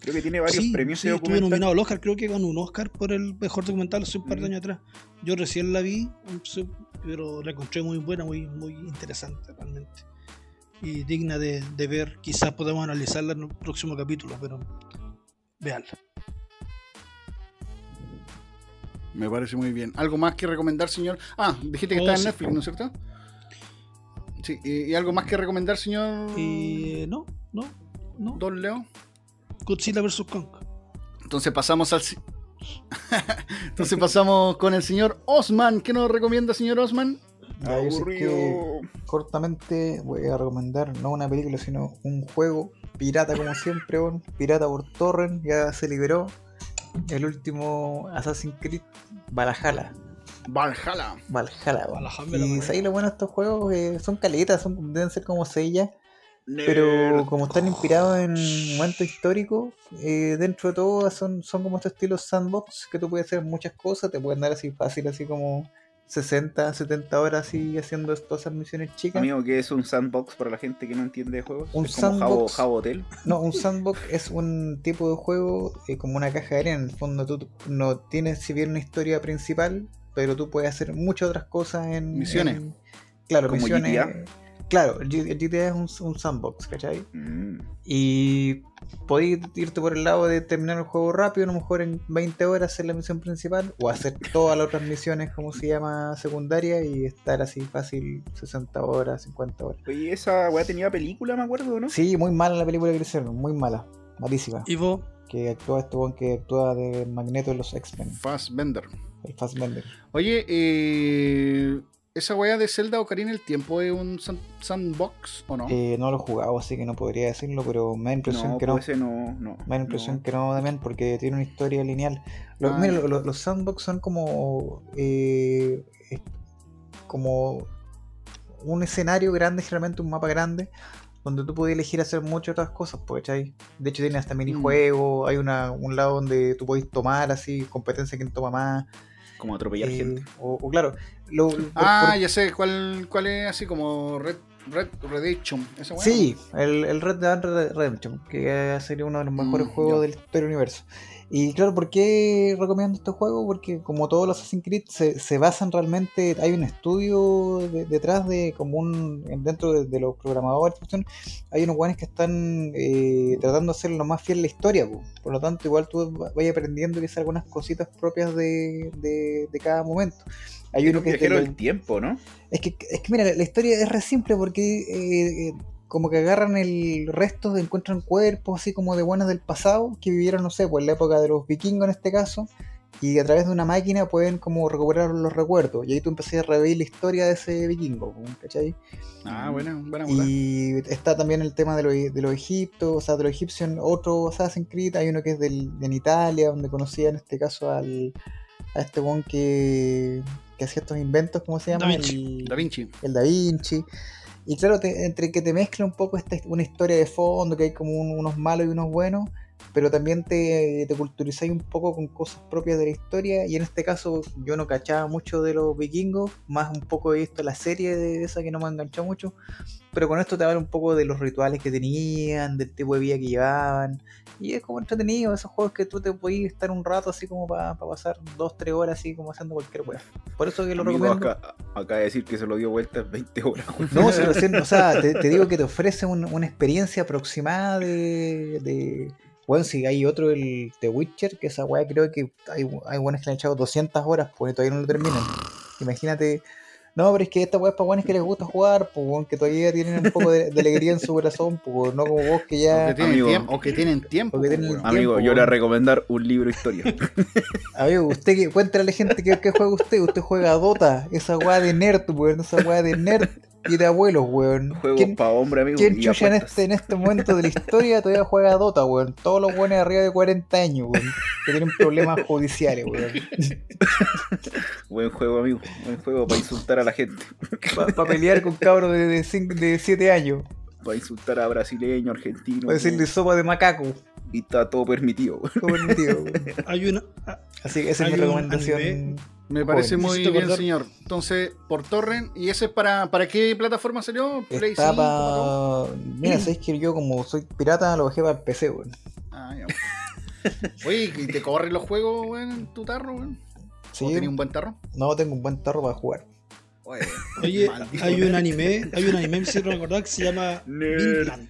S4: Creo que tiene varios
S3: sí,
S4: premios
S3: sí, estuve nominado al Oscar, creo que ganó un Oscar por el mejor documental hace un par de
S4: Mm.
S3: años atrás. Yo recién la vi, pero la encontré muy buena, muy, muy interesante realmente. Y digna de, de ver, quizás podemos analizarla en el próximo capítulo, pero veanla.
S1: Me parece muy bien. ¿Algo más que recomendar, señor? Ah, dijiste que
S3: Oh,
S1: está en
S3: sí.
S1: Netflix, ¿no es cierto? Sí, ¿y, y algo más que recomendar, señor
S3: Y eh, no, no, no.
S1: Don Leo?
S3: Godzilla vs. Kong.
S1: Entonces pasamos al... Entonces pasamos con el señor Osman. ¿Qué nos recomienda, señor Osman?
S2: Que
S4: Aburrido.
S2: cortamente voy a recomendar no una película, sino un juego pirata como siempre, pirata por torrent, ya se liberó el último Assassin's Creed Valhalla.
S1: Valhalla.
S2: Valhalla.
S3: Valhalla,
S2: Y sabéis lo bueno de estos juegos, Eh, son caletas, son, deben ser como sellas, pero como están inspirados en momentos históricos, eh, dentro de todo son, son como estos estilos sandbox que tú puedes hacer muchas cosas, te pueden dar así fácil, así como 60, 70 horas así haciendo todas esas misiones chicas.
S4: Amigo, ¿qué es un sandbox para la gente que no entiende de juegos?
S2: Un
S4: es como Jabo,
S2: sandbox.
S4: Jabo Hotel.
S2: No, un sandbox es un tipo de juego eh, como una caja de arena. En el fondo tú no tienes si bien una historia principal, pero tú puedes hacer muchas otras cosas en...
S1: Misiones.
S2: en- claro,
S4: Como
S2: misiones.
S4: GTA.
S2: Claro, el GTA es un, un sandbox, ¿cachai?
S4: Mm.
S2: Y podéis irte por el lado de terminar el juego rápido, a lo mejor en 20 horas hacer la misión principal, o hacer todas las otras misiones, como se llama, secundaria, y estar así fácil 60 horas, 50 horas.
S4: Oye, esa weá tenía película, me acuerdo, ¿no?
S2: Sí, muy mala la película que hicieron, muy mala, malísima.
S3: Ivo,
S2: Que actúa este que actúa de Magneto en los X-Men,
S1: Fassbender.
S2: el Fassbender.
S1: Oye, eh, ¿esa weá de Zelda Ocarina el Tiempo es un san- sandbox o no?
S2: Eh, no lo he jugado, así que no podría decirlo, pero me da impresión
S4: No,
S2: que no.
S4: pues no, no.
S2: Me da impresión
S4: no.
S2: que no, Damián, porque tiene una historia lineal. Lo-
S1: Ah,
S2: mira,
S1: ya.
S2: lo- lo- los sandbox son como. eh, como un escenario grande, generalmente un mapa grande, donde tú puedes elegir hacer muchas otras cosas, pues, ¿cachai? De hecho, tiene hasta
S1: Mm.
S2: minijuegos, hay una, un lado donde tú podés tomar así, competencia quién toma más.
S4: Como atropellar
S2: eh,
S4: gente.
S2: o, o claro, lo,
S1: ah,
S2: por-
S1: ya sé, ¿cuál, cuál es así como Red, Red Redemption? ¿Esa weá?
S2: Sí, el, el Red Dead Redemption, que sería uno de los mejores
S1: Mm,
S2: juegos del historia del universo. Y claro, ¿por qué recomiendo este juego? Porque como todos los Assassin's Creed se, se basan realmente, hay un estudio de- detrás de, como un, dentro de, de los programadores, hay unos guanes que están eh, tratando de hacer lo más fiel a la historia, po. por lo tanto igual tú va- vayas aprendiendo quizás algunas cositas propias de, de, de cada momento. Hay uno
S4: un
S2: que
S4: viajero del tiempo, ¿no?
S2: es que, es que mira, la, la historia es re simple porque eh, eh, como que agarran el resto, encuentran cuerpos así como de buenos del pasado que vivieron, no sé, pues en la época de los vikingos en este caso, y a través de una máquina pueden como recuperar los recuerdos, y ahí tú empecé a revivir la historia de ese vikingo, ¿cachai?
S1: Ah, buena, buena.
S2: Y está también el tema de los de los egiptos, o sea, de los egipcios, en otro Assassin's Creed, hay uno que es del, en Italia, donde conocía en este caso al, a este one que, que hacía estos inventos, ¿cómo se llama?
S3: Da Vinci.
S2: El-
S1: Da Vinci.
S2: el Da Vinci. Y claro, te- entre que te mezcla un poco esta, una historia de fondo, que hay como un- unos malos y unos buenos, pero también te, te culturizáis un poco con cosas propias de la historia. Y en este caso, yo no cachaba mucho de los vikingos, más un poco he visto la serie de esa que no me enganchó mucho. Pero con esto te habla un poco de los rituales que tenían, del tipo de vida que llevaban. Y es como entretenido, esos juegos que tú te podías estar un rato así como para pasar dos, tres horas así como haciendo cualquier wea. Por eso que lo
S4: Amigo,
S2: recomiendo.
S4: acá, acaba de decir que se lo dio vueltas 20 horas.
S2: No, si recién, o sea, te, te digo que te ofrece un- una experiencia aproximada de, de. Bueno, si hay otro, el The Witcher, que esa weá creo que hay, hay buenos que le han echado 200 horas, pues todavía no lo terminan. Imagínate. No, pero es que esta weá es para buenos que les gusta jugar, pues weón, que todavía tienen un poco de, de alegría en su corazón, pues no como vos que
S1: O
S2: ya.
S1: que tienen
S4: amigo.
S1: tiempo. O que tienen tiempo.
S2: O que
S1: pues,
S2: tienen.
S4: Amigo,
S2: tiempo,
S4: yo le voy a recomendar un libro de historia.
S2: Amigo, usted que cuéntale a la gente que, que juega usted, usted juega Dota, esa weá de nerd, weón, esa weá de nerd y de abuelos, weón.
S4: Juegos
S2: ¿Quién-
S4: para hombre, amigo.
S2: ¿Quién chucha en este, en este momento de la historia todavía juega Dota, weón? Todos los buenos arriba de 40 años, weón. Que tienen problemas judiciales, weón.
S4: Buen juego, amigo. Buen juego para insultar a la gente.
S2: Para pelear con cabros de, de, cinco- de 7 años.
S4: Para insultar a brasileño, argentino.
S2: Para decirle sopa de macaco.
S4: Y está todo permitido. güey.
S2: Todo permitido, weón.
S3: hay una.
S2: Así que esa es mi recomendación.
S3: anime.
S1: Me parece muy bien,
S3: acordar-
S1: señor. Entonces, por Torrent. ¿Y ese es para, para qué plataforma salió? Play
S2: Está
S1: 5, para todo?
S2: pa... Mira, sabéis que yo como soy pirata lo bajé para el PC, weón.
S1: Ah, ya. Oye, ¿y te corren los juegos, weón, en tu tarro, weón? ¿O
S2: Sí,
S1: tenías un buen tarro?
S2: no tengo un buen tarro para jugar.
S1: Oye,
S3: hay un anime, hay un anime, si no recordar, que se llama. Vinland.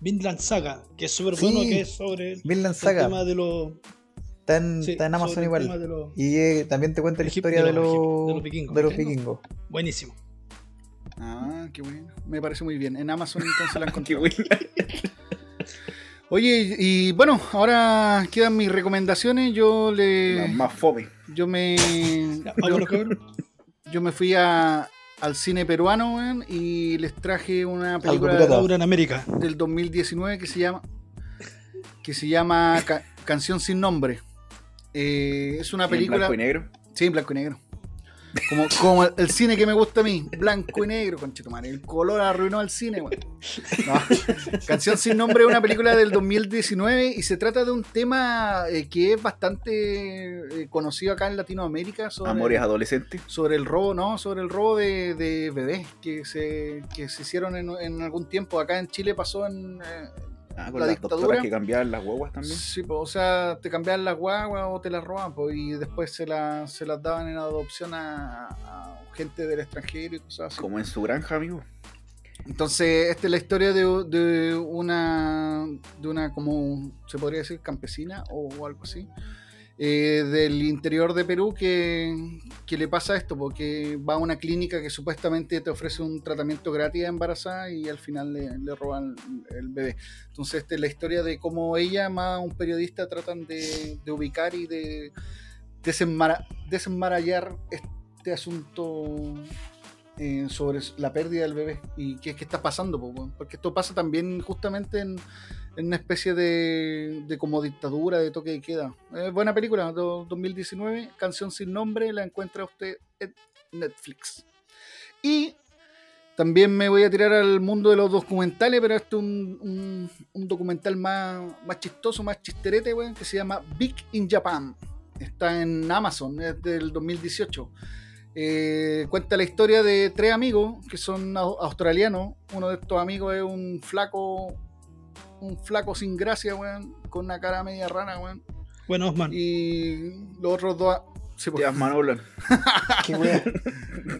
S3: Vinland Saga, que es súper
S2: Sí.
S3: bueno, que es sobre el,
S2: Vinland
S3: el
S2: Saga,
S3: tema de los.
S2: Está en,
S3: sí,
S2: está en Amazon igual.
S3: de los-
S2: Y eh, también te cuenta la
S3: Egip-
S2: historia
S3: de
S2: de
S3: los de los vikingos.
S2: de los
S3: ¿Vikingos? Buenísimo.
S1: Ah, qué bueno. Me parece muy bien. En Amazon entonces la encontré.
S4: güey.
S1: Oye, y bueno, ahora quedan mis recomendaciones. Yo
S4: La
S1: le.
S4: más fome.
S1: Yo me. Yo, me fui a, al cine peruano, weón, y les traje una película
S3: Laura en América.
S1: del 2019 que se llama que se llama Ca- Canción sin nombre. Eh, es una
S4: En
S1: película
S4: blanco y negro.
S1: Sí, en blanco y negro. Como, como el, el cine que me gusta a mí, blanco y negro, conchetumare. El color arruinó al cine. No. Canción sin nombre es una película del 2019 y se trata de un tema eh, que es bastante eh, conocido acá en Latinoamérica sobre,
S4: Amores adolescentes.
S1: sobre el robo, ¿no? Sobre el robo de, de bebés que se, que se hicieron en, en algún tiempo. Acá en Chile pasó en, eh,
S4: Ah, con
S1: La
S4: las
S1: dictadura.
S4: que cambiaban las guaguas también.
S1: Sí, po, o sea, te cambiaban las guaguas o te las robaban, po, y después se, la- se las daban en adopción a, a gente del extranjero y cosas así.
S4: Como en su granja, amigo.
S1: Entonces, esta es la historia de, de una, de una, como se podría decir, campesina o algo así, eh, del interior de Perú que, que le pasa esto, porque va a una clínica que supuestamente te ofrece un tratamiento gratis a embarazada y al final le, le roban el bebé. Entonces, la historia de cómo ella, más un periodista, tratan de, de ubicar y de desenmara- desenmarallar este asunto eh, sobre la pérdida del bebé y qué es que está pasando, po, porque esto pasa también justamente en, en una especie de, de como dictadura, de toque de queda. Eh, buena película, do- 2019, Canción sin nombre, la encuentra usted en Netflix. Y también me voy a tirar al mundo de los documentales, pero este es un, un- un documental más, más chistoso, más chisterete, weón, que se llama Big in Japan. Está en Amazon, es del 2018. Eh, cuenta la historia de tres amigos que son au- australianos. Uno de estos amigos es un flaco, un flaco sin gracia, weón, con una cara media rana, weón.
S3: Bueno, Osman.
S1: Y los otros dos. sí, pues.
S4: Manolan.
S2: Qué wea.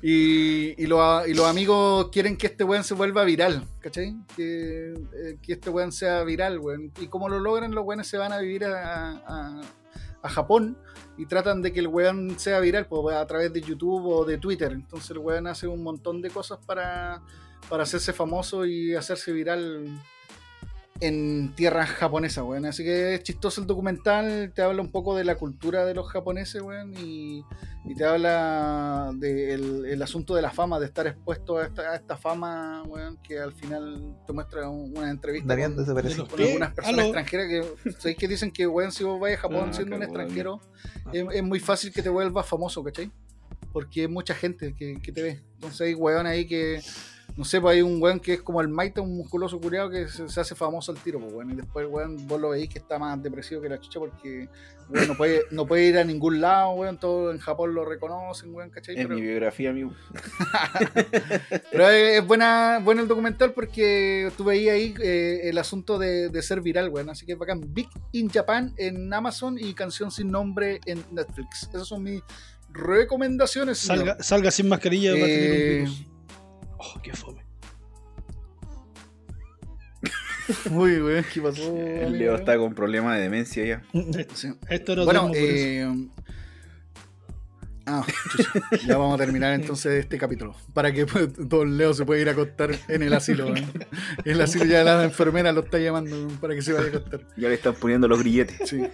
S1: Y, y, los, y los amigos quieren que este weón se vuelva viral, ¿cachai? Que, eh, que este weón sea viral, weón. Y como lo logran, los weones se van a vivir a, a- a Japón y tratan de que el weón sea viral pues, a través de YouTube o de Twitter. Entonces el weón hace un montón de cosas para, para hacerse famoso y hacerse viral en tierras japonesas, weón. Así que es chistoso el documental, te habla un poco de la cultura de los japoneses, weón, y, y te habla del el asunto de la fama, de estar expuesto a esta, a esta fama, weón, que al final te muestra un- una entrevista con, algunas personas
S3: Aló.
S1: extranjeras que, ¿sabéis que dicen que, weón, si vos vas a Japón
S4: Ah,
S1: siendo un extranjero,
S3: Ah.
S1: es, es muy fácil que te vuelvas famoso, ¿cachai? Porque hay mucha gente que, que te ve. Entonces hay weón ahí que, no sé, pues hay un weón que es como el Maita, un musculoso curiado que se, se hace famoso al tiro, pues weón. Y después, weón, vos lo veis que está más depresivo que la chucha porque, weón, no puede, no puede ir a ningún lado, weón. Todo en Japón lo reconocen, weón, ¿cachai?
S4: Es
S1: Pero,
S4: mi biografía, amigo.
S1: pero es, es buena, bueno el documental porque tú veías ahí eh, el asunto de, de ser viral, weón. Así que es bacán. Big in Japan en Amazon y Canción sin nombre en Netflix. Esas son mis recomendaciones.
S3: Salga, salga sin mascarilla va a tener un
S1: Eh,
S3: virus. Oh, qué fome.
S1: Uy, weón, ¿qué pasó?
S4: El? Leo está con problemas de demencia ya.
S1: Sí.
S3: Esto era
S1: Bueno, eh, ah, chucha. ya vamos a terminar entonces este capítulo. Para que pues, Don Leo se pueda ir a acostar en el asilo. weón. El asilo ya la enfermera lo está llamando para que se vaya a acostar.
S4: Ya le están poniendo los grilletes.
S1: Sí.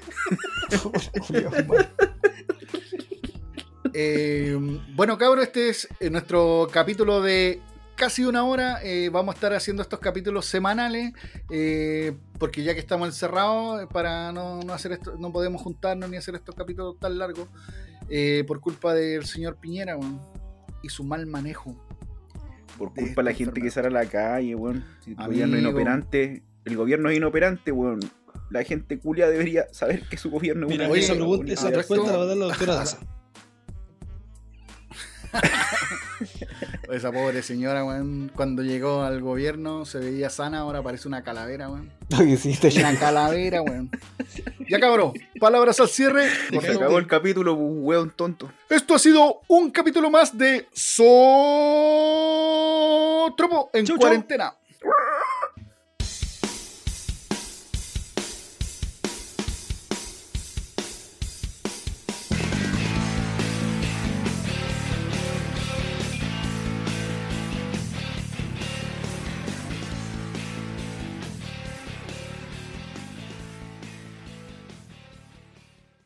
S1: Eh, bueno, cabros, este es eh, nuestro capítulo de casi una hora. Eh, vamos a estar haciendo estos capítulos semanales. eh, porque ya que estamos encerrados, eh, para no, no hacer esto, no podemos juntarnos ni hacer estos capítulos tan largos. eh, por culpa del señor Piñera y su mal manejo.
S4: Por culpa de la gente que sale a la calle, weón. Si el gobierno es inoperante, el gobierno es inoperante, weón. La gente culia debería saber que su gobierno es
S3: Mira,
S4: una
S1: oye,
S3: esa, pregunta, esa respuesta la va a dar la doctora Daza.
S1: Esa pobre señora, weón, cuando llegó al gobierno se veía sana, ahora parece una calavera, weón. Una calavera, weón. Ya cabrón, palabras al cierre.
S4: Se acabó el capítulo, un weón tonto.
S1: Esto ha sido un capítulo más de Sotropo en
S3: Chau, chau.
S1: cuarentena.